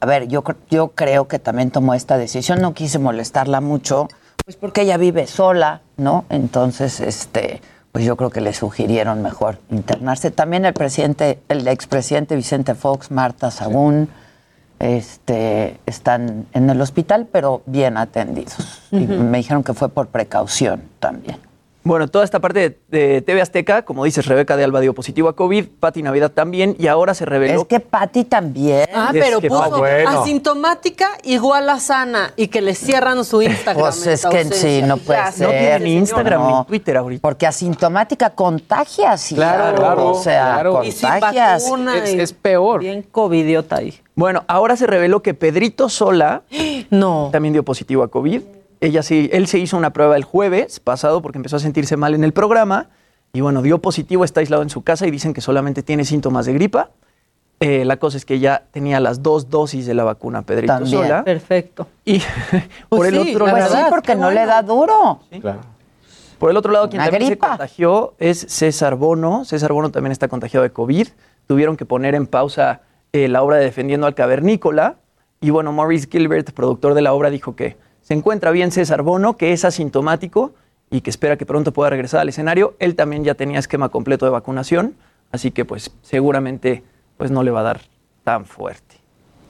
a ver, yo, yo creo que también tomó esta decisión, no quise molestarla mucho, pues porque ella vive sola, ¿no? Entonces, este, pues yo creo que le sugirieron mejor internarse. También el presidente, el expresidente Vicente Fox, Marta Sagún, este, están en el hospital, pero bien atendidos. Y me dijeron que fue por precaución también. Bueno, toda esta parte de, de TV Azteca, como dices, Rebeca de Alba dio positivo a COVID, Pati Navidad también, y ahora se reveló... Es que Patti también. Ah, Es pero puso no, bueno. asintomática igual a sana y que le cierran su Instagram. Pues es que ausencia. sí, no puede ya, ser. No tiene ni Instagram No. ni Twitter ahorita. Porque asintomática contagia, sí. Claro, claro, O sea, claro. Y contagias. vacuna Es- y es peor. Bien covidiota ahí. Bueno, ahora se reveló que Pedrito Sola *gasps* No. también dio positivo a COVID. Ella sí, él se hizo una prueba el jueves pasado porque empezó a sentirse mal en el programa y bueno, dio positivo, está aislado en su casa y dicen que solamente tiene síntomas de gripa. Eh, la cosa es que ya tenía las dos dosis de la vacuna Pedrito También. Sola. Perfecto. Y *laughs* por el sí, otro la Pues lado, sí, verdad, porque qué no le da duro. Claro. por el otro lado, quien también gripa. se contagió es César Bono. César Bono también está contagiado de COVID. Tuvieron que poner en pausa eh, la obra de Defendiendo al Cavernícola. Y bueno, Maurice Gilbert, productor de la obra, dijo que se encuentra bien César Bono, que es asintomático y que espera que pronto pueda regresar al escenario. Él también ya tenía esquema completo de vacunación, así que pues seguramente pues no le va a dar tan fuerte.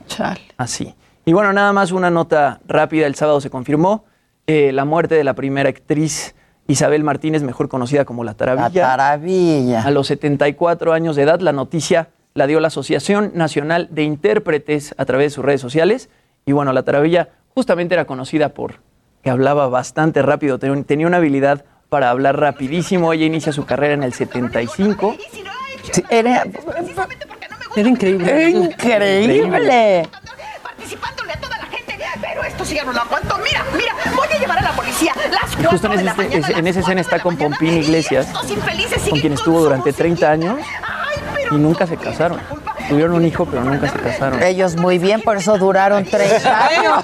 Chale. Así. Y bueno, nada más una nota rápida. El sábado se confirmó eh, la muerte de la primera actriz Isabel Martínez, mejor conocida como La La Taravilla. taravilla. A los 74 años de edad, la noticia la dio la Asociación Nacional de Intérpretes a través de sus redes sociales. Y bueno, La Taravilla justamente era conocida por que hablaba bastante rápido, ten- tenía una habilidad para hablar rapidísimo. Ella inicia su carrera en el 75. Sí, Era Era increíble. increíble. participándole a toda la gente, pero esto sí ya no lo aguanto. Mira, mira, voy a llevar a la policía. Las justo en, de la ese- mañana, en las esa escena está con Pompín Iglesias, estos infelices con quien estuvo durante 30 años Ay, pero y nunca se casaron. Tuvieron un hijo, pero nunca se casaron. Ellos muy bien, por eso duraron 30 *laughs* años.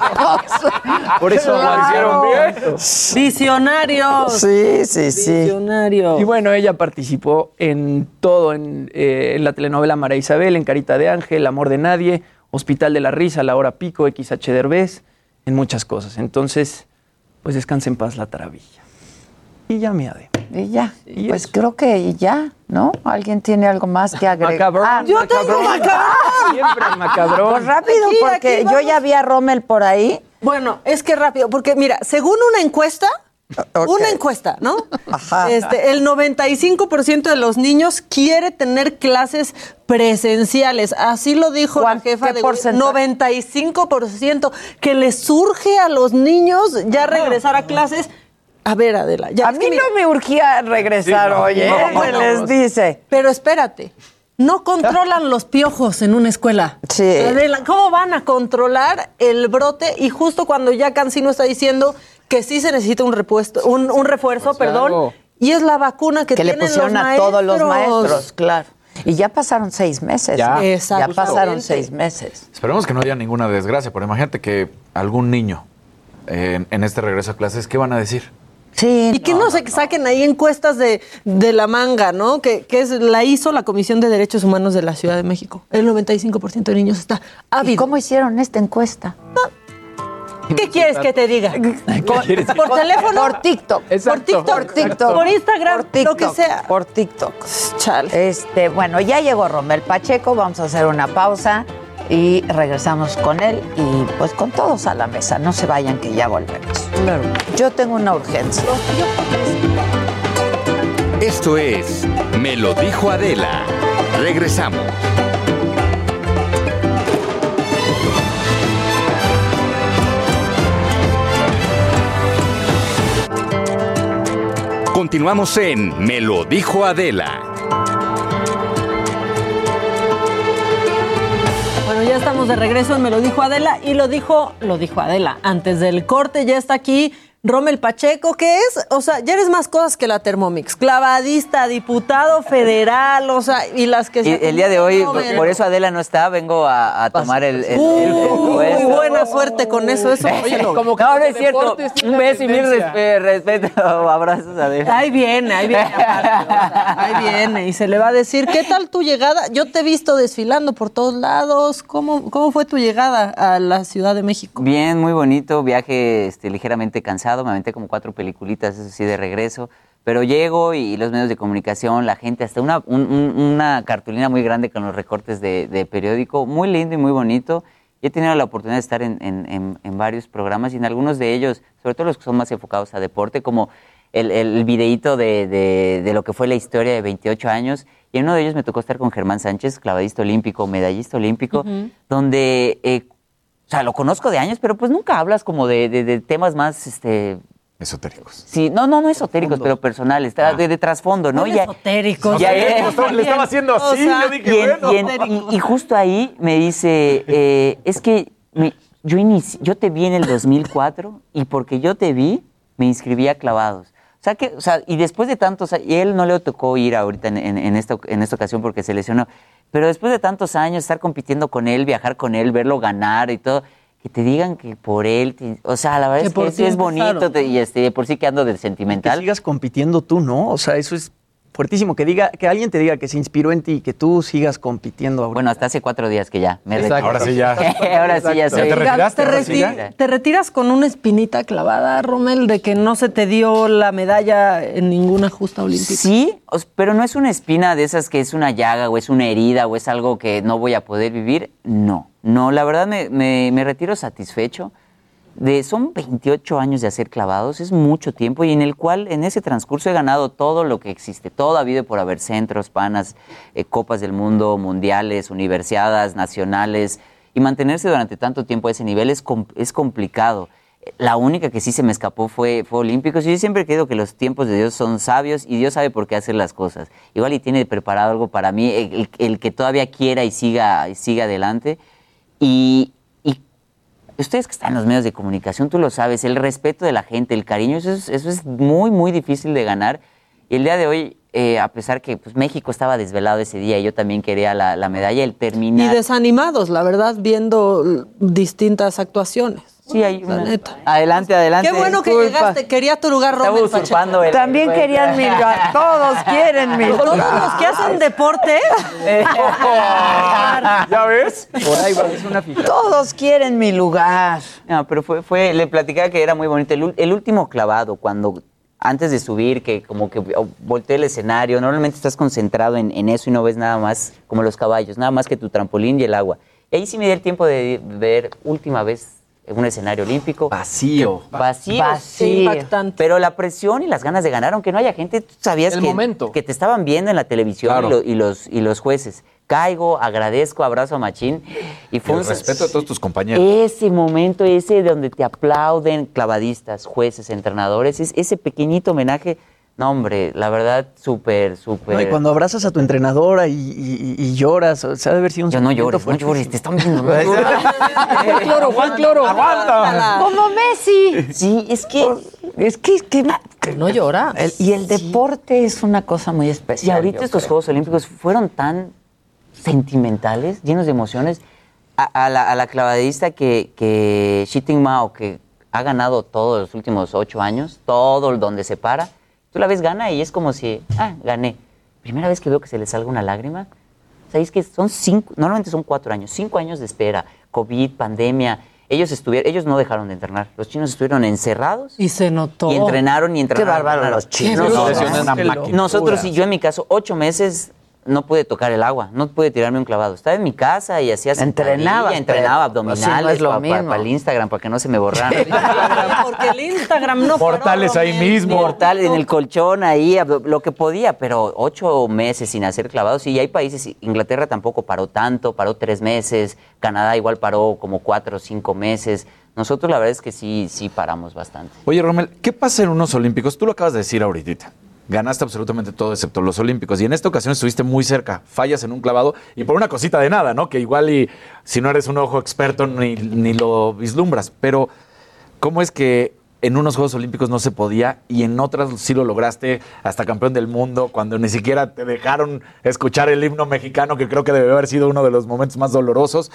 Por eso Claro. aguantaron Visionarios. Sí, sí, sí. Visionarios. Y bueno, ella participó en todo, en, eh, en la telenovela María Isabel, en Carita de Ángel, Amor de Nadie, Hospital de la Risa, La Hora Pico, XH Derbez, en muchas cosas. Entonces, pues descanse en paz la taravilla. Y ya me ade. Y ya. Y Pues eso. creo que ya, ¿no? ¿Alguien tiene algo más que agregar? Macabrón. Ah, Yo tengo macabrón. Siempre el macabrón. Pues rápido, Aquí, porque aquí yo ya vi a Rommel por ahí. Bueno, es que rápido, porque mira, según una encuesta, una encuesta, ¿no? Ajá. Este, el 95% de los niños quiere tener clases presenciales. Así lo dijo la ¿Cuán- jefa qué de porcentaje? 95% que les surge a los niños ya regresar a clases A ver, Adela. Ya, A mí no me urgía regresar Sí, no, hoy, ¿eh? no, Se no, les no. dice. Pero espérate, no controlan los piojos en una escuela. Sí. Adela, ¿cómo van a controlar el brote? Y justo cuando ya Cancino está diciendo que sí se necesita un repuesto, un, un refuerzo, Pues perdón, claro. y es la vacuna que, Que le tienen pusieron los a todos los maestros. claro. Y ya pasaron seis meses. Ya. ¿no? Ya pasaron seis meses. Esperemos que no haya ninguna desgracia, pero imagínate que algún niño eh, en, en este regreso a clases, ¿qué van a decir? Sí. Y que no, se saquen ahí encuestas de, de la manga, ¿no? Que, que es, la hizo la Comisión de Derechos Humanos de la Ciudad de México. El 95% de niños está ávido. ¿Y cómo hicieron esta encuesta? ¿Qué quieres que te diga? quieres? ¿Por teléfono? Por TikTok. Por TikTok. Por TikTok. Por Instagram, Por TikTok. lo que sea. Por TikTok. Este, bueno, ya llegó Romel Pacheco, vamos a hacer una pausa y regresamos con él y pues con todos a la mesa. No se vayan que ya volvemos. Yo tengo una urgencia. Esto es Me lo dijo Adela. Regresamos. Continuamos en Me lo dijo Adela. Bueno, ya estamos de regreso Me lo dijo Adela y lo dijo, lo dijo Adela. Antes del corte ya está aquí Rommel Pacheco, que es, o sea, ya eres más cosas que la Thermomix. Clavadista, diputado federal, o sea, y las que Y se el día de hoy, por eso Adela no está, vengo a, a tomar el, el- el- el Uy, puesto. buena suerte con eso. eso *laughs* Oye, no. como que no, no es cierto. Un beso y mil respe- respeto, *laughs* abrazos, Adela. Ahí viene, ahí viene. aparte, o sea, ahí *laughs* viene y se le va a decir, ¿qué tal tu llegada? Yo te he visto desfilando por todos lados. ¿Cómo, cómo fue tu llegada a la Ciudad de México? Bien, muy bonito, viaje este, ligeramente cansado, me aventé como cuatro peliculitas, eso sí, de regreso, pero llego y los medios de comunicación, la gente, hasta una, un- un- una cartulina muy grande con los recortes de, de periódico, muy lindo y muy bonito. He tenido la oportunidad de estar en, en- en- en varios programas y en algunos de ellos, sobre todo los que son más enfocados a deporte, como el, el videíto de, de- de lo que fue la historia de 28 años. Y en uno de ellos me tocó estar con Germán Sánchez, clavadista olímpico, medallista olímpico, Ujú. donde eh, o sea, lo conozco de años, pero pues nunca hablas como de, de- de temas más, este... Esotéricos. Sí, no, no, no esotéricos, pero personales, está de, de trasfondo, ¿no? Ya, Esotéricos, ya- estaba- le estaba haciendo así, O sea, yo dije, y, en- bueno. y en- y- y justo ahí me dice, eh, es que me- yo, inici- yo te vi en el 2004 y porque yo te vi, me inscribí a clavados. O sea, que, o sea, y después de tantos años, y él no le tocó ir ahorita en, en- en esta, en esta ocasión porque se lesionó, pero después de tantos años estar compitiendo con él, viajar con él, verlo ganar y todo, que te digan que por él, te- o sea, la verdad Que es que sí es bonito te- y este, de por sí que ando de sentimental. Que sigas compitiendo tú, ¿no? O sea, eso es fuertísimo. Que diga, que alguien te diga que se inspiró en ti y que tú sigas compitiendo ahora. Bueno, hasta hace cuatro días que ya me. Ahora sí ya. *laughs* ahora sí ya soy. ¿Ya te retiraste? ¿Te, ahora sí reti- ya? te retiras con una espinita clavada, Rommel, de que no se te dio la medalla en ninguna justa olímpica? Sí, pero no es una espina de esas que es una llaga o es una herida o es algo que no voy a poder vivir. No, no, la verdad me, me- me retiro satisfecho. De, son 28 años de hacer clavados, es mucho tiempo y en el cual en ese transcurso he ganado todo lo que existe, todo ha por haber centros, panas, eh, copas del mundo, mundiales, universidades, nacionales y mantenerse durante tanto tiempo a ese nivel es, com- es complicado. La única que sí se me escapó fue, fue Olímpicos. Yo siempre creo que los tiempos de Dios son sabios y Dios sabe por qué hacer las cosas. Igual y tiene preparado algo para mí, el, el- que todavía quiera y siga, y siga adelante. Y ustedes que están en los medios de comunicación, tú lo sabes, el respeto de la gente, el cariño, eso es, eso es muy, muy difícil de ganar. Y el día de hoy, eh, a pesar que pues, México estaba desvelado ese día y yo también quería la, la medalla, el Y terminar... desanimados, la verdad, viendo distintas actuaciones. Sí, hay La una- neta. Adelante, adelante. Qué bueno que llegaste, quería tu lugar, Estaba Rommel usurpando el- También querían mi lugar. *laughs* Todos quieren mi Todos lugar. los que hacen deporte. *laughs* ¿Ya ves? Por ahí va, es una fija. Todos quieren mi lugar. No, pero fue, fue, le platicaba que era muy bonito. El, último clavado, cuando antes de subir, que como que oh, volteé el escenario, normalmente estás concentrado en, en eso y no ves nada más como los caballos, nada más que tu trampolín y el agua. Y ahí sí me di el tiempo de ver última vez un escenario olímpico. Vacío. Vacío. Vacío. Impactante. Pero la presión y las ganas de ganar, aunque no haya gente, tú sabías El que, momento. que te estaban viendo en la televisión Claro. y, lo- y los, y los jueces. caigo, agradezco, abrazo a Machín. Y fue el un- respeto de todos tus compañeros. ese momento, ese donde te aplauden clavadistas, jueces, entrenadores, es- ese pequeñito homenaje, no hombre, la verdad, súper, súper... No, y cuando abrazas a tu entrenadora y, y- y lloras, o sea, debe haber sido un Yo no llores, no llores, te están viendo. ¿no? *laughs* Juan Cloro, Juan *laughs* Cloro. Aguanta. Como Messi. Sí, es que... Es que, que no llora. y el deporte es una cosa muy Y especial. ahorita yo estos creo. Juegos Olímpicos fueron tan sentimentales, llenos de emociones. A, a la, a la clavadista que, que Mao, que ha ganado todos los últimos ocho años, todo el donde se para, tú la ves gana y es como si, ah, gané. Primera vez que veo que se le salga una lágrima. ¿Sabéis que son cinco, normalmente son cuatro años, cinco años de espera, COVID, pandemia. Ellos estuvieron, ellos no dejaron de entrenar. Los chinos estuvieron encerrados. Y se notó. Y entrenaron y entrenaron. Qué bárbaro entrenaron. los chinos. No, no, no. Nosotros, y yo en mi caso, ocho meses no pude tocar el agua, no pude tirarme un clavado. Estaba en mi casa y hacía entrenaba pero, pues, abdominales no es lo para mismo. el Instagram, para que no se me borraran. *laughs* Porque el Instagram no Portales ahí mismo. Mortal en el colchón ahí, lo que podía, pero ocho meses sin hacer clavados. Y hay países, Inglaterra tampoco paró tanto, paró tres meses, Canadá igual paró como cuatro o cinco meses. Nosotros la verdad es que sí, sí paramos bastante. Oye, Rommel, ¿qué pasa en unos Olímpicos? Tú lo acabas de decir ahorita. Ganaste absolutamente todo excepto los Olímpicos. Y en esta ocasión estuviste muy cerca. Fallas en un clavado y por una cosita de nada, ¿no? Que igual si no eres un ojo experto ni, ni lo vislumbras. Pero, ¿cómo es que en unos Juegos Olímpicos no se podía y en otras sí lo lograste hasta campeón del mundo cuando ni siquiera te dejaron escuchar el himno mexicano, que creo que debe haber sido uno de los momentos más dolorosos?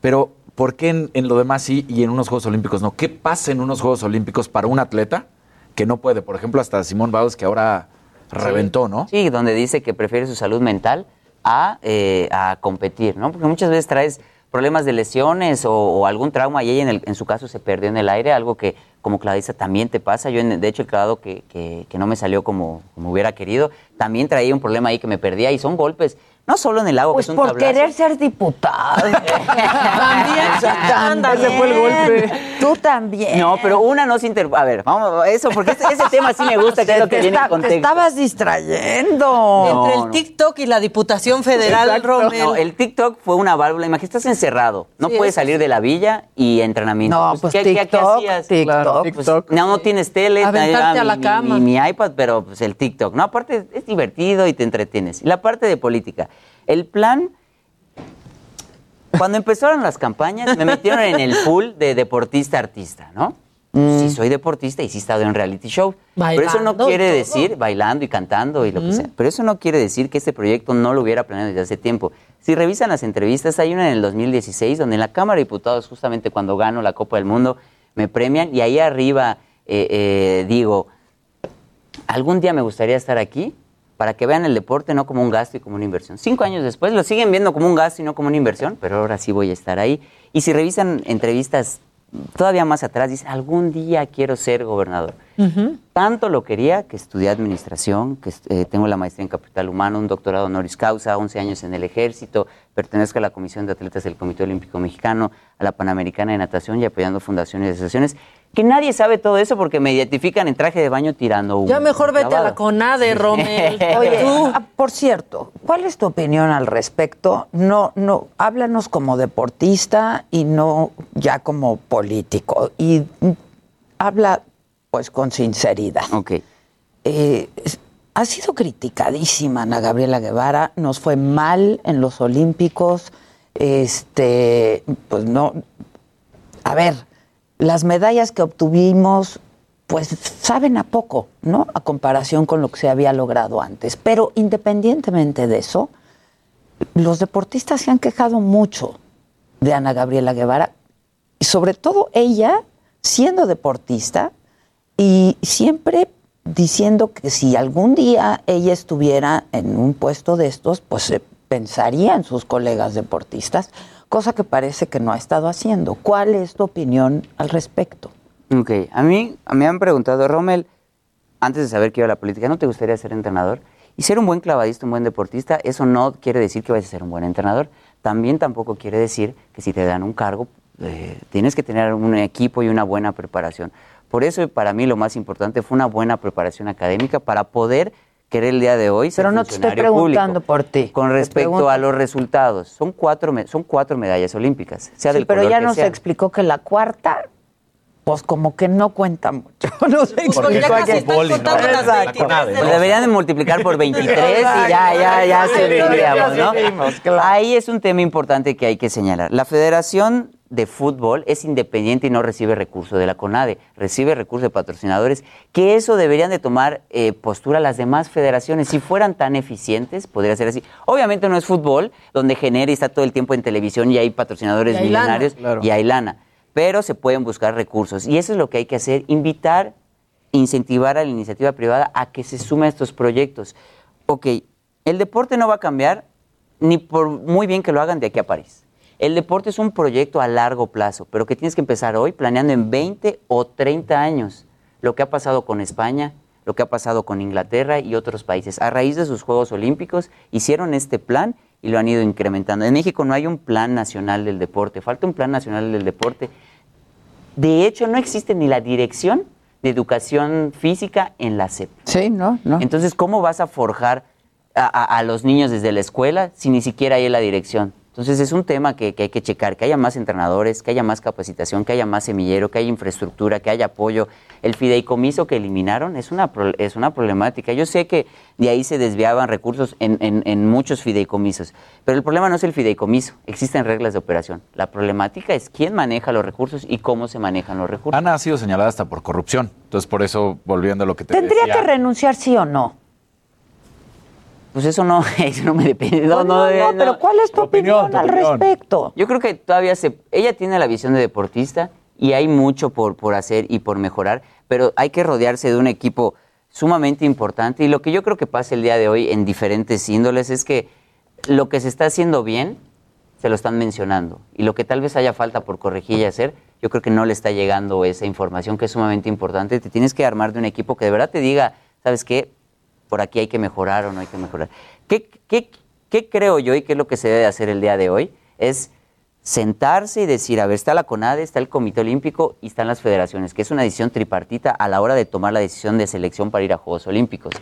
Pero, ¿por qué en, en lo demás sí y en unos Juegos Olímpicos no? ¿Qué pasa en unos Juegos Olímpicos para un atleta que no puede? Por ejemplo, hasta Simón Biles, que ahora reventó, ¿no? Sí, donde dice que prefiere su salud mental a, eh, a competir, ¿no? Porque muchas veces traes problemas de lesiones o, algún trauma y ella en, el- en su caso se perdió en el aire, algo que como clavadista también te pasa. Yo, en- de hecho, el clavado que, que- que no me salió como, como hubiera querido, también traía un problema ahí que me perdía y son golpes, no solo en el agua, Pues que es un por tablazo. querer ser diputado. *laughs* También, *laughs* O sea. Ese fue el golpe. Tú también. No, pero una no se inter... A ver, vamos, eso, porque ese, ese tema sí me gusta, que es lo que te, viene en está- te contexto. estabas distrayendo. No, Entre no. el TikTok y la Diputación Federal. Romel. No, el TikTok fue una válvula. Imagínate, estás encerrado. No Sí, puedes salir de la villa y entrenamiento. No, pues, ¿qué, qué- qué TikTok, hacías? TikTok, Pues, TikTok. no, no tienes tele. Aventarte a la mi- cama. Mi, mi iPad, pero pues el TikTok. No, aparte es divertido y te entretienes. Y la parte de política. El plan... Cuando empezaron las campañas, me metieron en el pool de deportista-artista, ¿no? Sí, soy deportista y sí he estado en reality show. Pero eso no Bailando quiere todo. decir, bailando y cantando y lo que sea. Pero eso no quiere decir que este proyecto no lo hubiera planeado desde hace tiempo. Si revisan las entrevistas, hay una en el 2016 donde en la Cámara de Diputados, justamente cuando gano la Copa del Mundo, me premian y ahí arriba eh, eh, digo, algún día me gustaría estar aquí para que vean el deporte no como un gasto y como una inversión. Cinco años después lo siguen viendo como un gasto y no como una inversión, pero ahora sí voy a estar ahí. Y si revisan entrevistas todavía más atrás, dicen, algún día quiero ser gobernador. Tanto lo quería que estudié administración, que eh, tengo la maestría en capital humano, un doctorado honoris causa, 11 años en el ejército, pertenezco a la Comisión de Atletas del Comité Olímpico Mexicano, a la Panamericana de Natación y apoyando fundaciones y asociaciones. Que nadie sabe todo eso porque me identifican en traje de baño tirando un Ya mejor vete a la CONADE, Romel. *laughs* Oye, Tú. ah, por cierto, ¿cuál es tu opinión al respecto? No, no, háblanos como deportista y no ya como político. Y habla pues con sinceridad. Ok. Eh, ha sido criticadísima Ana Gabriela Guevara, nos fue mal en los Olímpicos, este, pues no, a ver, las medallas que obtuvimos, pues saben a poco, ¿no? A comparación con lo que se había logrado antes. Pero independientemente de eso, los deportistas se han quejado mucho de Ana Gabriela Guevara, y sobre todo ella siendo deportista y siempre diciendo que si algún día ella estuviera en un puesto de estos, pues se pensaría en sus colegas deportistas, cosa que parece que no ha estado haciendo. ¿Cuál es tu opinión al respecto? Ok, a mí a mí me han preguntado, Rommel, antes de saber que iba a la política, ¿no te gustaría ser entrenador? Y ser un buen clavadista, un buen deportista, eso no quiere decir que vayas a ser un buen entrenador. También tampoco quiere decir que si te dan un cargo, eh, tienes que tener un equipo y una buena preparación. Por eso para mí lo más importante fue una buena preparación académica para poder querer el día de hoy ser Pero no te estoy preguntando público. por ti. Con respecto a los resultados, son cuatro, son cuatro medallas olímpicas, sea Sí, del pero ya que nos sea. explicó que la cuarta, pues como que no cuenta mucho. *laughs* No sé Porque ya casi están contando las Exacto. Pues deberían de multiplicar por 23 y ya, ya, ya se veríamos, ¿no? Ahí es un tema importante que hay que señalar. La Federación de Fútbol es independiente y no recibe recursos de la CONADE, recibe recursos de patrocinadores, que eso deberían de tomar eh, postura las demás federaciones. Si fueran tan eficientes, podría ser así. Obviamente no es fútbol, donde genera y está todo el tiempo en televisión y hay patrocinadores Y hay lana. millonarios Claro. y hay lana, pero se pueden buscar recursos. Y eso es lo que hay que hacer, invitar incentivar a la iniciativa privada a que se sume a estos proyectos. Ok, el deporte no va a cambiar ni por muy bien que lo hagan de aquí a París. El deporte es un proyecto a largo plazo, pero que tienes que empezar hoy planeando en 20 o 30 años. Lo que ha pasado con España, lo que ha pasado con Inglaterra y otros países. A raíz de sus Juegos Olímpicos hicieron este plan y lo han ido incrementando. En México no hay un plan nacional del deporte, falta un plan nacional del deporte. De hecho, no existe ni la dirección de educación física en la SEP. Sí, no, no. Entonces, ¿cómo vas a forjar a, a- a los niños desde la escuela si ni siquiera hay la dirección? Entonces, es un tema que, que hay que checar, que haya más entrenadores, que haya más capacitación, que haya más semillero, que haya infraestructura, que haya apoyo. El fideicomiso que eliminaron es una, pro- es una problemática. Yo sé que de ahí se desviaban recursos en, en- en muchos fideicomisos, pero el problema no es el fideicomiso, existen reglas de operación. La problemática es quién maneja los recursos y cómo se manejan los recursos. Ana ha sido señalada hasta por corrupción. Entonces, por eso, volviendo a lo que te ¿Tendría decía. que renunciar sí o no? Pues eso no, *laughs* eso no me depende. No, no, no, eh, no, pero ¿cuál es tu opinión, al respecto? Yo creo que todavía se... Ella tiene la visión de deportista y hay mucho por, por hacer y por mejorar, pero hay que rodearse de un equipo sumamente importante y lo que yo creo que pasa el día de hoy en diferentes índoles es que lo que se está haciendo bien se lo están mencionando y lo que tal vez haya falta por corregir y hacer, yo creo que no le está llegando esa información que es sumamente importante. Te tienes que armar de un equipo que de verdad te diga, ¿sabes qué? Por aquí hay que mejorar o no hay que mejorar. ¿Qué, qué, qué creo yo y qué es lo que se debe hacer el día de hoy? Es sentarse y decir, a ver, está la CONADE, está el Comité Olímpico y están las federaciones, que es una decisión tripartita a la hora de tomar la decisión de selección para ir a Juegos Olímpicos.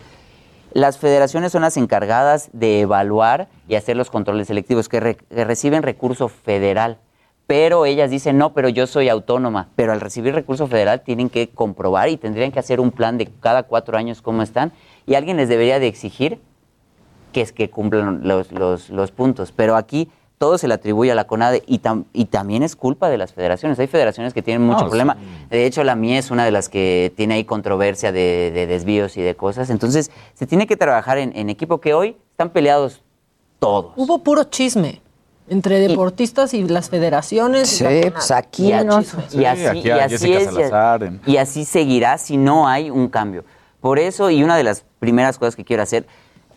Las federaciones son las encargadas de evaluar y hacer los controles selectivos que, que reciben recurso federal. Pero ellas dicen, no, pero yo soy autónoma. Pero al recibir recurso federal tienen que comprobar y tendrían que hacer un plan de cada cuatro años cómo están. Y alguien les debería de exigir que es que cumplan los, los- los puntos. Pero aquí todo se le atribuye a la CONADE y, tam- y también es culpa de las federaciones. Hay federaciones que tienen mucho No, problema. De hecho, la mía es una de las que tiene ahí controversia de, de desvíos y de cosas. Entonces, se tiene que trabajar en, en equipo que hoy están peleados todos. Hubo puro chisme entre deportistas y las federaciones. y la Sí, pues aquí Y no. y así, aquí es, y así seguirá si no hay un cambio. Por eso, y una de las primeras cosas que quiero hacer,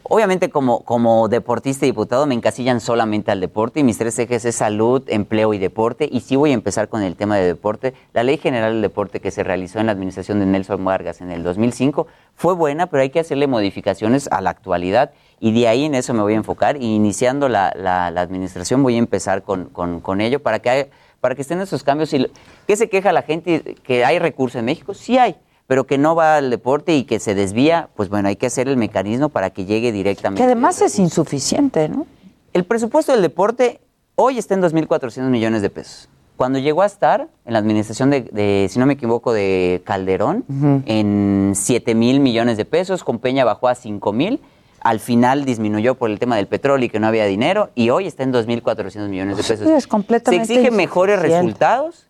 obviamente como, como deportista y diputado me encasillan solamente al deporte y mis tres ejes es salud, empleo y deporte. Y sí voy a empezar con el tema de deporte. La Ley General del Deporte que se realizó en la administración de Nelson Vargas en el 2005 fue buena, pero hay que hacerle modificaciones a la actualidad. Y de ahí en eso me voy a enfocar. Y iniciando la, la- la administración voy a empezar con, con- ello para que, para que estén esos cambios. Y ¿Qué se queja la gente? ¿Que hay recursos en México? Sí hay, pero que no va al deporte y que se desvía. Pues bueno, hay que hacer el mecanismo para que llegue directamente. Que además es insuficiente, ¿no? El presupuesto del deporte hoy está en 2.400 millones de pesos. Cuando llegó a estar en la administración de, de, si no me equivoco, de Calderón, en 7 mil millones de pesos, con Peña bajó a 5 mil, al final disminuyó por el tema del petróleo y que no había dinero, y hoy está en 2.400 millones de pesos. Sí, es completamente Se exigen mejores resultados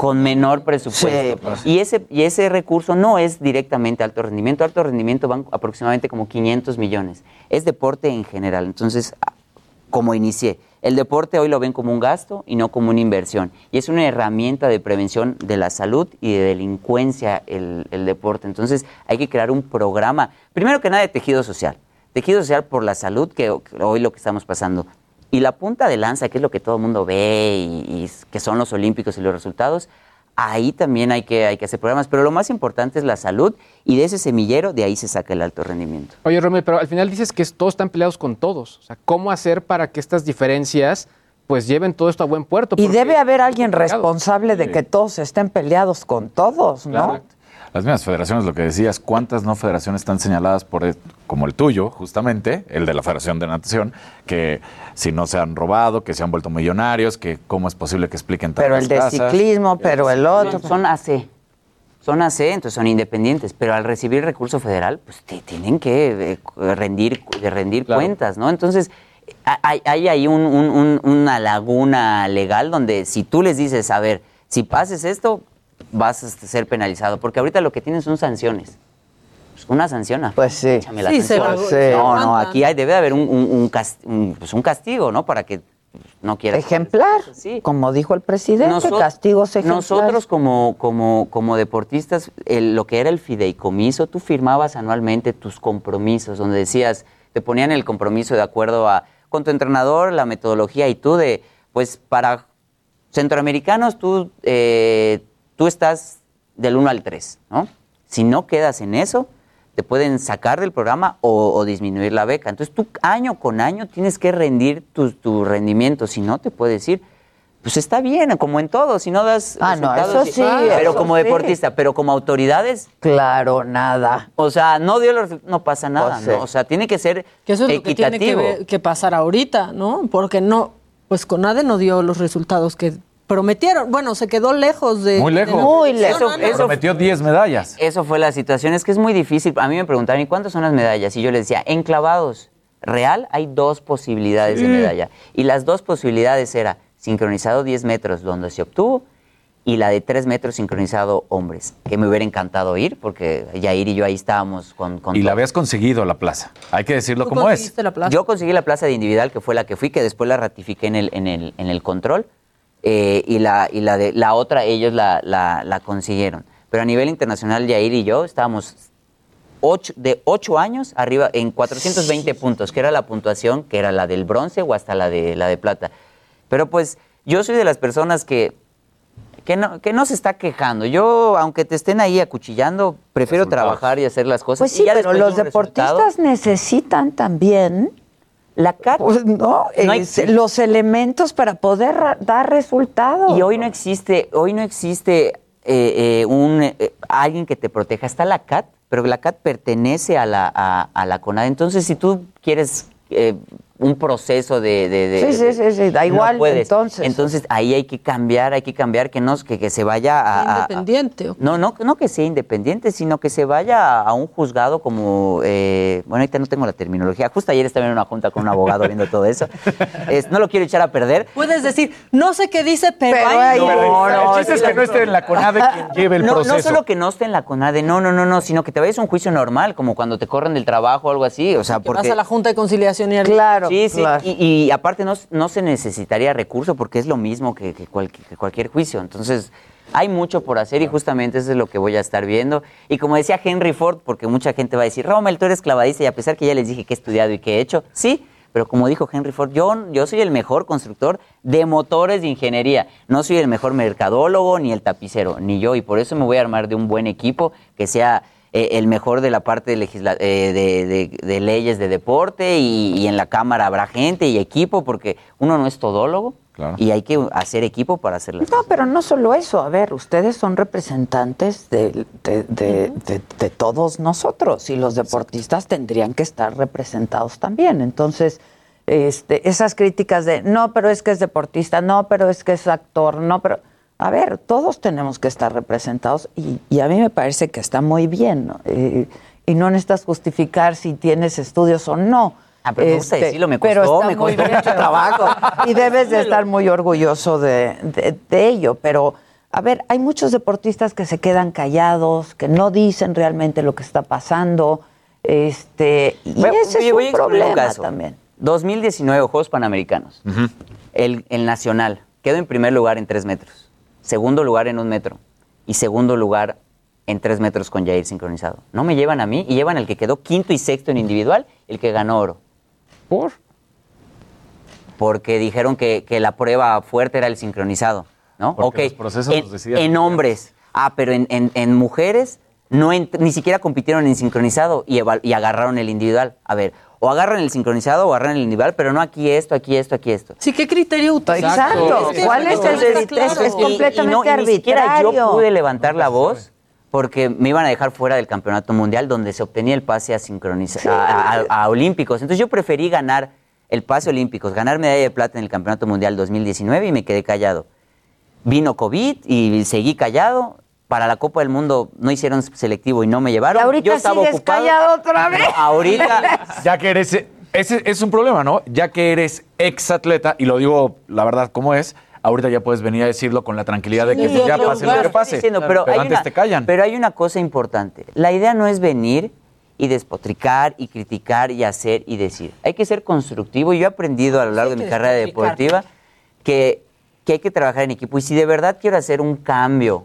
con menor presupuesto. y, ese, y ese recurso no es directamente alto rendimiento. Alto rendimiento van aproximadamente como 500 millones. Es deporte en general. Entonces, como inicié, el deporte hoy lo ven como un gasto y no como una inversión. Y es una herramienta de prevención de la salud y de delincuencia el, el deporte. Entonces, hay que crear un programa, primero que nada, de tejido social. Tejido social por la salud, que hoy lo que estamos pasando. Y la punta de lanza, que es lo que todo el mundo ve y, y que son los olímpicos y los resultados, ahí también hay que, hay que hacer programas. Pero lo más importante es la salud y de ese semillero, de ahí se saca el alto rendimiento. Oye, Romeo, pero al final dices que es- todos están peleados con todos. O sea, ¿cómo hacer para que estas diferencias pues lleven todo esto a buen puerto? Y debe haber alguien responsable de Sí. que todos estén peleados con todos, ¿no? Claro. Las mismas federaciones, lo que decías, ¿cuántas no federaciones están señaladas por, el- como el tuyo, justamente, el de la Federación de Natación, que si no se han robado, que se han vuelto millonarios, que cómo es posible que expliquen Pero tantas el de casas? ciclismo, pero el otro. Son AC. Son AC, entonces son independientes, pero al recibir recurso federal, pues te tienen que eh, rendir, rendir Claro. cuentas, ¿no? Entonces, ha- hay, hay ahí un- un- un- una laguna legal donde si tú les dices, a ver, si pases esto, vas a ser penalizado, porque ahorita lo que tienen son sanciones. Pues una sanción. Pues sí. Échame la Sí, se no, no, aquí hay, debe de haber un, un- un pues un castigo, ¿no? Para que no quieras. Ejemplar, como dijo el presidente, Noso- castigos ejemplares. Nosotros como, como, como deportistas, el- lo que era el fideicomiso, tú firmabas anualmente tus compromisos, donde decías, te ponían el compromiso de acuerdo a con tu entrenador, la metodología y tú de, pues para centroamericanos tú, eh, tú estás del 1 al 3, ¿no? Si no quedas en eso, te pueden sacar del programa o, o disminuir la beca. Entonces tú año con año tienes que rendir tu, tu rendimiento, si no te puedes ir. Pues está bien, como en todo, si no das Ah, no, resultados, eso sí, pero eso como sí. deportista, pero como autoridades, Claro, nada. o sea, no dio los no pasa nada, Pues sí. ¿no? O sea, tiene que ser Que eso es lo que tiene que, equitativo. que pasar ahorita, ¿no? Porque no, pues Conade no dio los resultados que prometieron. Bueno, se quedó lejos de. Muy lejos. de- Muy lejos. no, no. Prometió 10 medallas. Eso fue la situación. Es que es muy difícil. A mí me preguntaban, ¿y cuántas son las medallas? Y yo les decía, en clavados, real, hay dos posibilidades de medalla. Y las dos posibilidades era sincronizado 10 metros, donde se obtuvo, y la de 3 metros sincronizado hombres, que me hubiera encantado ir, porque Yair y yo ahí estábamos con... con Y la habías conseguido la plaza. Hay que decirlo ¿Tú como es. conseguiste la plaza? Yo conseguí la plaza de individual, que fue la que fui, que después la ratifiqué en el, en el, en el control. Eh, y la, y la, de, la otra ellos la, la, la consiguieron. Pero a nivel internacional, Yair y yo estábamos ocho, de 8 años arriba en 420 puntos, que era la puntuación, que era la del bronce o hasta la de, la de plata. Pero pues yo soy de las personas que, que, no, que no se está quejando. Yo, aunque te estén ahí acuchillando, prefiero trabajar y hacer las cosas. Pues y sí, ya pero los resultado- deportistas necesitan también la pues, no, No hay- es- los elementos para poder dar resultados. Y hoy no existe, hoy no existe eh, eh, un eh, alguien que te proteja. Está la CAT, pero la CAT pertenece a la, a, a la CONAD. Entonces, si tú quieres eh, un proceso de... de- de- Sí, sí, sí, sí, da igual, entonces. Entonces, ahí hay que cambiar, hay que cambiar, que, no, que, que se vaya a... a- Independiente. no, no, no que sea independiente, sino que se vaya a un juzgado como, eh, bueno, ahorita no tengo la terminología, justo ayer estaba en una junta con un abogado viendo todo eso, *laughs* Es- no lo quiero echar a perder. Puedes decir, no sé qué dice, pero, Pero hay- No, no, el chiste es que no esté en la CONADE quien *laughs* lleve el no, proceso. No solo que no esté en la CONADE, no, no, no, no, sino que te vayas a un juicio normal, como cuando te corren del trabajo o algo así, o sea, que porque... vas a la Junta de Conciliación y Claro, Sí, sí, claro. y, y aparte no, no se necesitaría recurso porque es lo mismo que, que cual- que cualquier juicio. Entonces, hay mucho por hacer y justamente eso es lo que voy a estar viendo. Y como decía Henry Ford, porque mucha gente va a decir, Rommel, tú eres clavadista y a pesar que ya les dije que he estudiado y que he hecho, sí, pero como dijo Henry Ford, yo, yo soy el mejor constructor de motores de ingeniería. No soy el mejor mercadólogo ni el tapicero, ni yo. Y por eso me voy a armar de un buen equipo que sea eh, el mejor de la parte de, legisla- eh, de, de- de leyes de deporte y, y en la Cámara habrá gente y equipo porque uno no es todólogo y hay que hacer equipo para hacer las No, pero no solo eso. A ver, ustedes son representantes de, de- de- de- de todos nosotros y los deportistas tendrían que estar representados también. Entonces, este, esas críticas de, no, pero es que es deportista, no, pero es que es actor, no, pero... A ver, todos tenemos que estar representados y, y a mí me parece que está muy bien. ¿no? Eh, y no necesitas justificar si tienes estudios o no. Ah, pero me gusta decirlo, me pero costó, está me muy costó bien. mucho trabajo. *laughs* Y debes de estar muy orgulloso de, de- de ello. Pero, a ver, hay muchos deportistas que se quedan callados, que no dicen realmente lo que está pasando. Este, y ese es un problema caso. también. 2019 Juegos Panamericanos. el, el nacional quedó en primer lugar en tres metros, segundo lugar en un metro y segundo lugar en tres metros con Jair sincronizado. No me llevan a mí y llevan al que quedó quinto y sexto en individual, el que ganó oro. ¿Por? Porque dijeron que, que la prueba fuerte era el sincronizado, ¿no? Porque Ok, los procesos en, los deciden en hombres. Ah, pero en, en- en mujeres no ni siquiera compitieron en sincronizado y agarraron el individual. A ver, o agarran el sincronizado o agarran el individual, pero no aquí esto, aquí esto, aquí esto. Sí, ¿qué criterio utilizan? Exacto. ¿Cuál es el criterio? claro. Es completamente y ni siquiera yo arbitrario. pude levantar la voz porque me iban a dejar fuera del campeonato mundial donde se obtenía el pase a sincronizar a, a- a olímpicos. Entonces yo preferí ganar el pase olímpicos, ganar medalla de plata en el campeonato mundial 2019 y me quedé callado. Vino COVID y seguí callado. Para la Copa del Mundo no hicieron selectivo y no me llevaron. Y ahorita yo estaba sigues ocupado. callado otra vez. No, ahorita *laughs* Ya que eres. Ese es un problema, ¿no? Ya que eres ex atleta, y lo digo la verdad como es, ahorita ya puedes venir a decirlo con la tranquilidad de que Sí, ya yo- pase yo lo que estoy pase. diciendo, pero, hay antes una, te callan. pero hay una cosa importante. La idea no es venir y despotricar y criticar y hacer y decir. Hay que ser constructivo. Yo he aprendido a lo largo de mi carrera deportiva que, que hay que trabajar en equipo. Y si de verdad quiero hacer un cambio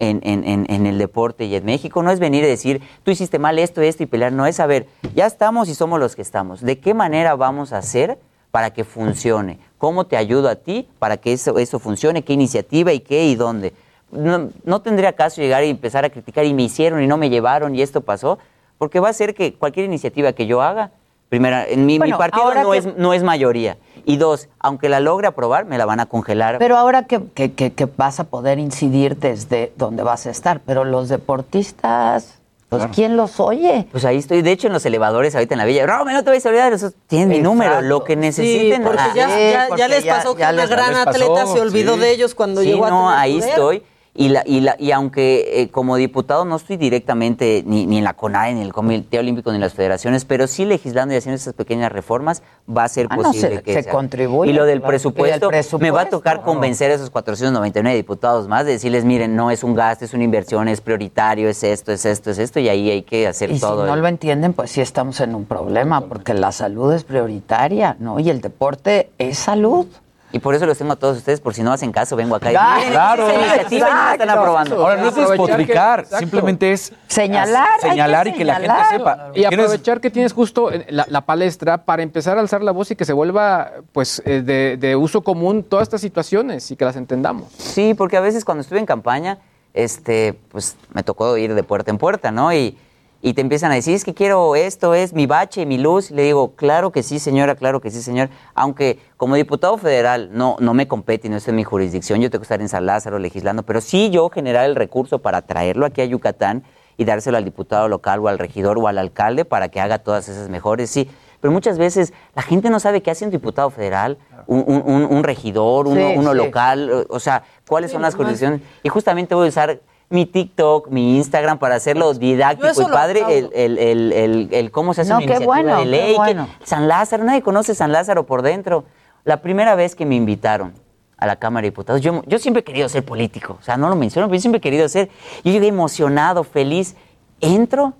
en, en- en- en el deporte y en México, no es venir y decir, tú hiciste mal esto, esto y pelear. No es saber, ya estamos y somos los que estamos. ¿De qué manera vamos a hacer para que funcione? ¿Cómo te ayudo a ti para que eso, eso funcione? ¿Qué iniciativa y qué y dónde? No, no tendría caso llegar y empezar a criticar y me hicieron y no me llevaron y esto pasó, porque va a ser que cualquier iniciativa que yo haga, primera, en mi, partido no que- es, no es mayoría. Y dos, aunque la logre aprobar, me la van a congelar. Pero ahora que, que- que- que vas a poder incidir desde donde vas a estar, pero los deportistas, pues ¿quién los oye? Pues ahí estoy, de hecho, en los elevadores ahorita en la villa. Rome, no te vayas a olvidar, eso tienen mi número, lo que necesiten. Sí, porque ah, ya, sí, ya- ya les pasó que ya una les- gran les pasó, atleta se olvidó sí. de ellos cuando Sí, llegó a no, tener ahí poder. estoy. Y, la, y, la, y aunque eh, como diputado no estoy directamente ni, ni en la CONAE, ni en el Comité Olímpico, ni en las federaciones, pero sí legislando y haciendo esas pequeñas reformas, va a ser Ah, no, posible se- que se haga. contribuye, Y lo del presupuesto, me va a tocar convencer a esos 499 diputados más de decirles, miren, no es un gasto, es una inversión, es prioritario, es esto, es esto, es esto, y ahí hay que hacer Y si todo. no el- lo entienden, pues sí estamos en un problema, porque la salud es prioritaria, ¿no? Y el deporte es salud. Y por eso los tengo a todos ustedes, por si no hacen caso, vengo acá y Ah, miren, claro. esa iniciativa y no están aprobando. Ahora, no es despotricar, que- simplemente es Señalar, señalar y que la gente sepa. Y aprovechar que tienes justo la, la palestra para empezar a alzar la voz y que se vuelva pues eh, de, de uso común todas estas situaciones y que las entendamos. Sí, porque a veces cuando estuve en campaña, este, pues me tocó ir de puerta en puerta, ¿no? Y, y te empiezan a decir, es que quiero esto, es mi bache, mi luz. Y le digo, claro que sí, señora, claro que sí, señor. Aunque como diputado federal no, no me compete no está en mi jurisdicción, yo tengo que estar en San Lázaro legislando, pero sí yo generar el recurso para traerlo aquí a Yucatán y dárselo al diputado local o al regidor o al alcalde para que haga todas esas mejores, sí. Pero muchas veces la gente no sabe qué hace un diputado federal, un, un- regidor, uno, Sí, uno sí. local, o sea, cuáles Sí, son las condiciones. Y justamente voy a usar mi TikTok, mi Instagram para hacerlo didáctico y padre, el, el, el, el- el cómo se hace No, una qué iniciativa bueno, de qué ley. que-. San Lázaro, nadie conoce San Lázaro por dentro. La primera vez que me invitaron a la Cámara de Diputados, yo, yo siempre he querido ser político, o sea, no lo menciono, pero yo siempre he querido ser. Yo llegué emocionado, feliz, entro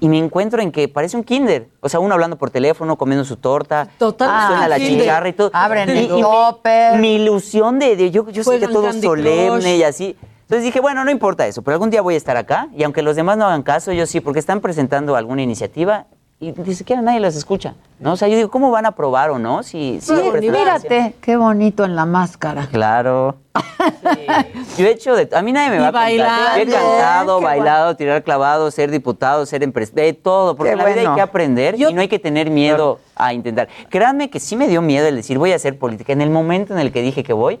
y me encuentro en que parece un kinder. O sea, uno hablando por teléfono, comiendo su torta, Total, suena ah, la kinder. chicharra y todo. Abren Y- el y mi- ilusión de, de- yo, yo sentía Juegan todo solemne Crush. y así. Entonces dije, bueno, no importa eso, pero algún día voy a estar acá y aunque los demás no hagan caso, yo sí, porque están presentando alguna iniciativa y ni siquiera nadie las escucha. ¿no? O sea, yo digo, ¿cómo van a aprobar o no? Si, si Sí, presentan- mírate, qué bonito en la máscara. Claro. Yo he hecho de... A mí nadie me Y va a contar. Yo he cantado, bailado, tirar clavado, ser diputado, ser empresario, de todo. Porque Qué en la vida bueno. hay que aprender Yo- y no hay que tener miedo a intentar. Créanme que sí me dio miedo el decir voy a hacer política. En el momento en el que dije que voy,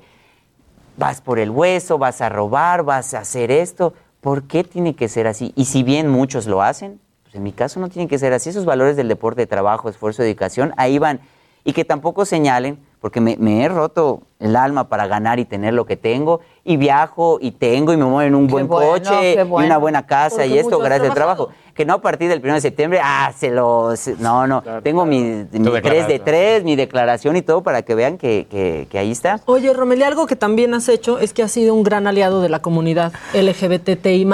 vas por el hueso, vas a robar, vas a hacer esto. ¿Por qué tiene que ser así? Y si bien muchos lo hacen, pues en mi caso no tiene que ser así. Esos valores del deporte, trabajo, esfuerzo, dedicación, ahí van. Y que tampoco señalen, porque me, me he roto el alma para ganar y tener lo que tengo, y viajo y tengo y me muevo en un Qué buen bueno, coche y una buena casa Porque y esto gracias al trabajo. Que no a partir del 1 de septiembre, ah, se lo... se- no, no, tengo mi, mi 3 de declaración. 3, mi declaración y todo para que vean que, que- que ahí está. Oye, Romelia, algo que también has hecho es que has sido un gran aliado de la comunidad LGBTI+.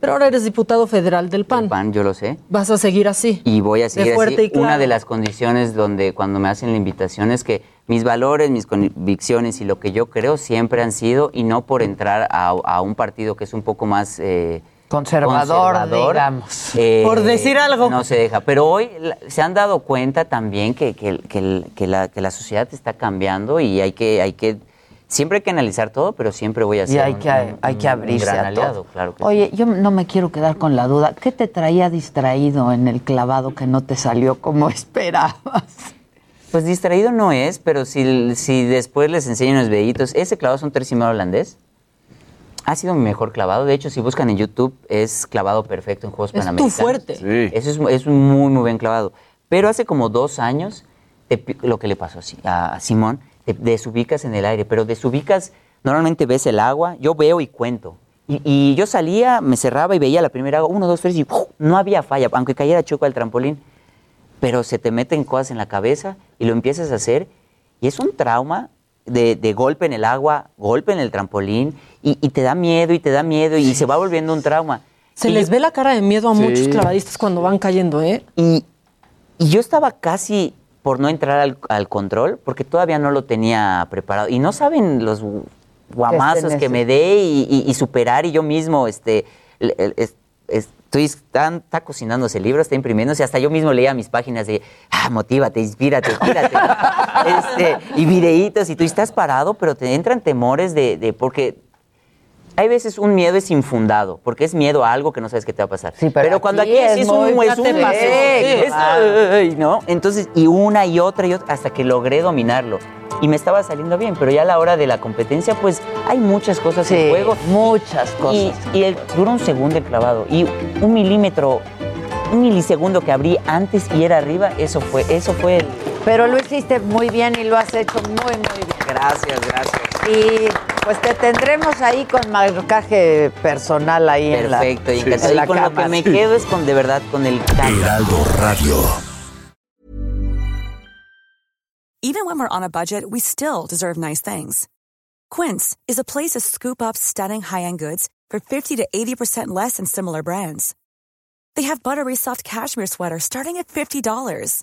Pero ahora eres diputado federal del PAN. Pan, yo lo sé. Vas a seguir así. Y voy a seguir fuerte así. y claro. Una de las condiciones donde cuando me hacen la invitación es que mis valores, mis convicciones y lo que yo creo siempre han sido, y no por entrar a, a un partido que es un poco más... eh, Conservador, digamos. eh, Por decir algo. No se deja. Pero hoy se han dado cuenta también que, que- que que la, que la sociedad está cambiando y hay que, hay que... Siempre hay que analizar todo, pero siempre voy a ser Y hay un- que, un- hay que un abrirse gran a aliado, todo. claro que Oye, yo no me quiero quedar con la duda. ¿Qué te traía distraído en el clavado que no te salió como *laughs* esperabas? Pues distraído no es, pero si, si después les enseño unos videitos, ese clavado es un tercimado holandés. Ha sido mi mejor clavado. De hecho, si buscan en YouTube, es clavado perfecto en Juegos Es tu Panamericanos. fuerte. Sí. Eso es, es un muy, muy bien clavado. Pero hace como dos años, te lo que le pasó a a Simón, te desubicas en el aire, pero desubicas, normalmente ves el agua, yo veo y cuento. Y, y yo salía, me cerraba y veía la primera agua, uno, dos, tres, y ¡puf! no había falla, aunque cayera choco al trampolín. Pero se te meten cosas en la cabeza y lo empiezas a hacer, y es un trauma de, de golpe en el agua, golpe en el trampolín, y, y te da miedo y te da miedo, y se va volviendo un trauma. Se Y les yo- ve la cara de miedo a Sí. muchos clavadistas cuando van cayendo, ¿eh? Y, y yo estaba casi por no entrar al, al control porque todavía no lo tenía preparado. Y no saben los gu- guamazos que me dé y, y- y superar y yo mismo, este, es- estoy, está, cocinando ese libro, está imprimiéndose, hasta yo mismo leía mis páginas de, ah, motívate, inspírate, inspírate. *laughs* Este, y videitos y tú estás parado, pero te entran temores de, de- porque hay veces un miedo es infundado, porque es miedo a algo que no sabes qué te va a pasar. pero cuando aquí aquí es, es es un, es te un- pasó. ¡eh! Sí, es- claro. ay, ¿no? Entonces, y una y otra y otra, hasta que logré dominarlo. Y me estaba saliendo bien, pero ya a la hora de la competencia, pues hay muchas cosas en Sí, juego. muchas cosas. Y, y el- dura un segundo el clavado. Y un milímetro, un milisegundo que abrí antes y era arriba, eso fue, eso fue el... Pero lo hiciste muy bien y lo has hecho muy, muy bien. Gracias, gracias. Y pues te tendremos ahí con marcaje personal ahí en la, Perfecto, y en encantado. la Y con lo que me quedo es con, de verdad, con el Heraldo Radio. Even when we're on a budget, we still deserve nice things. Quince is a place to scoop up stunning high-end goods for 50 to 80% less than similar brands. They have buttery soft cashmere sweaters starting at $50,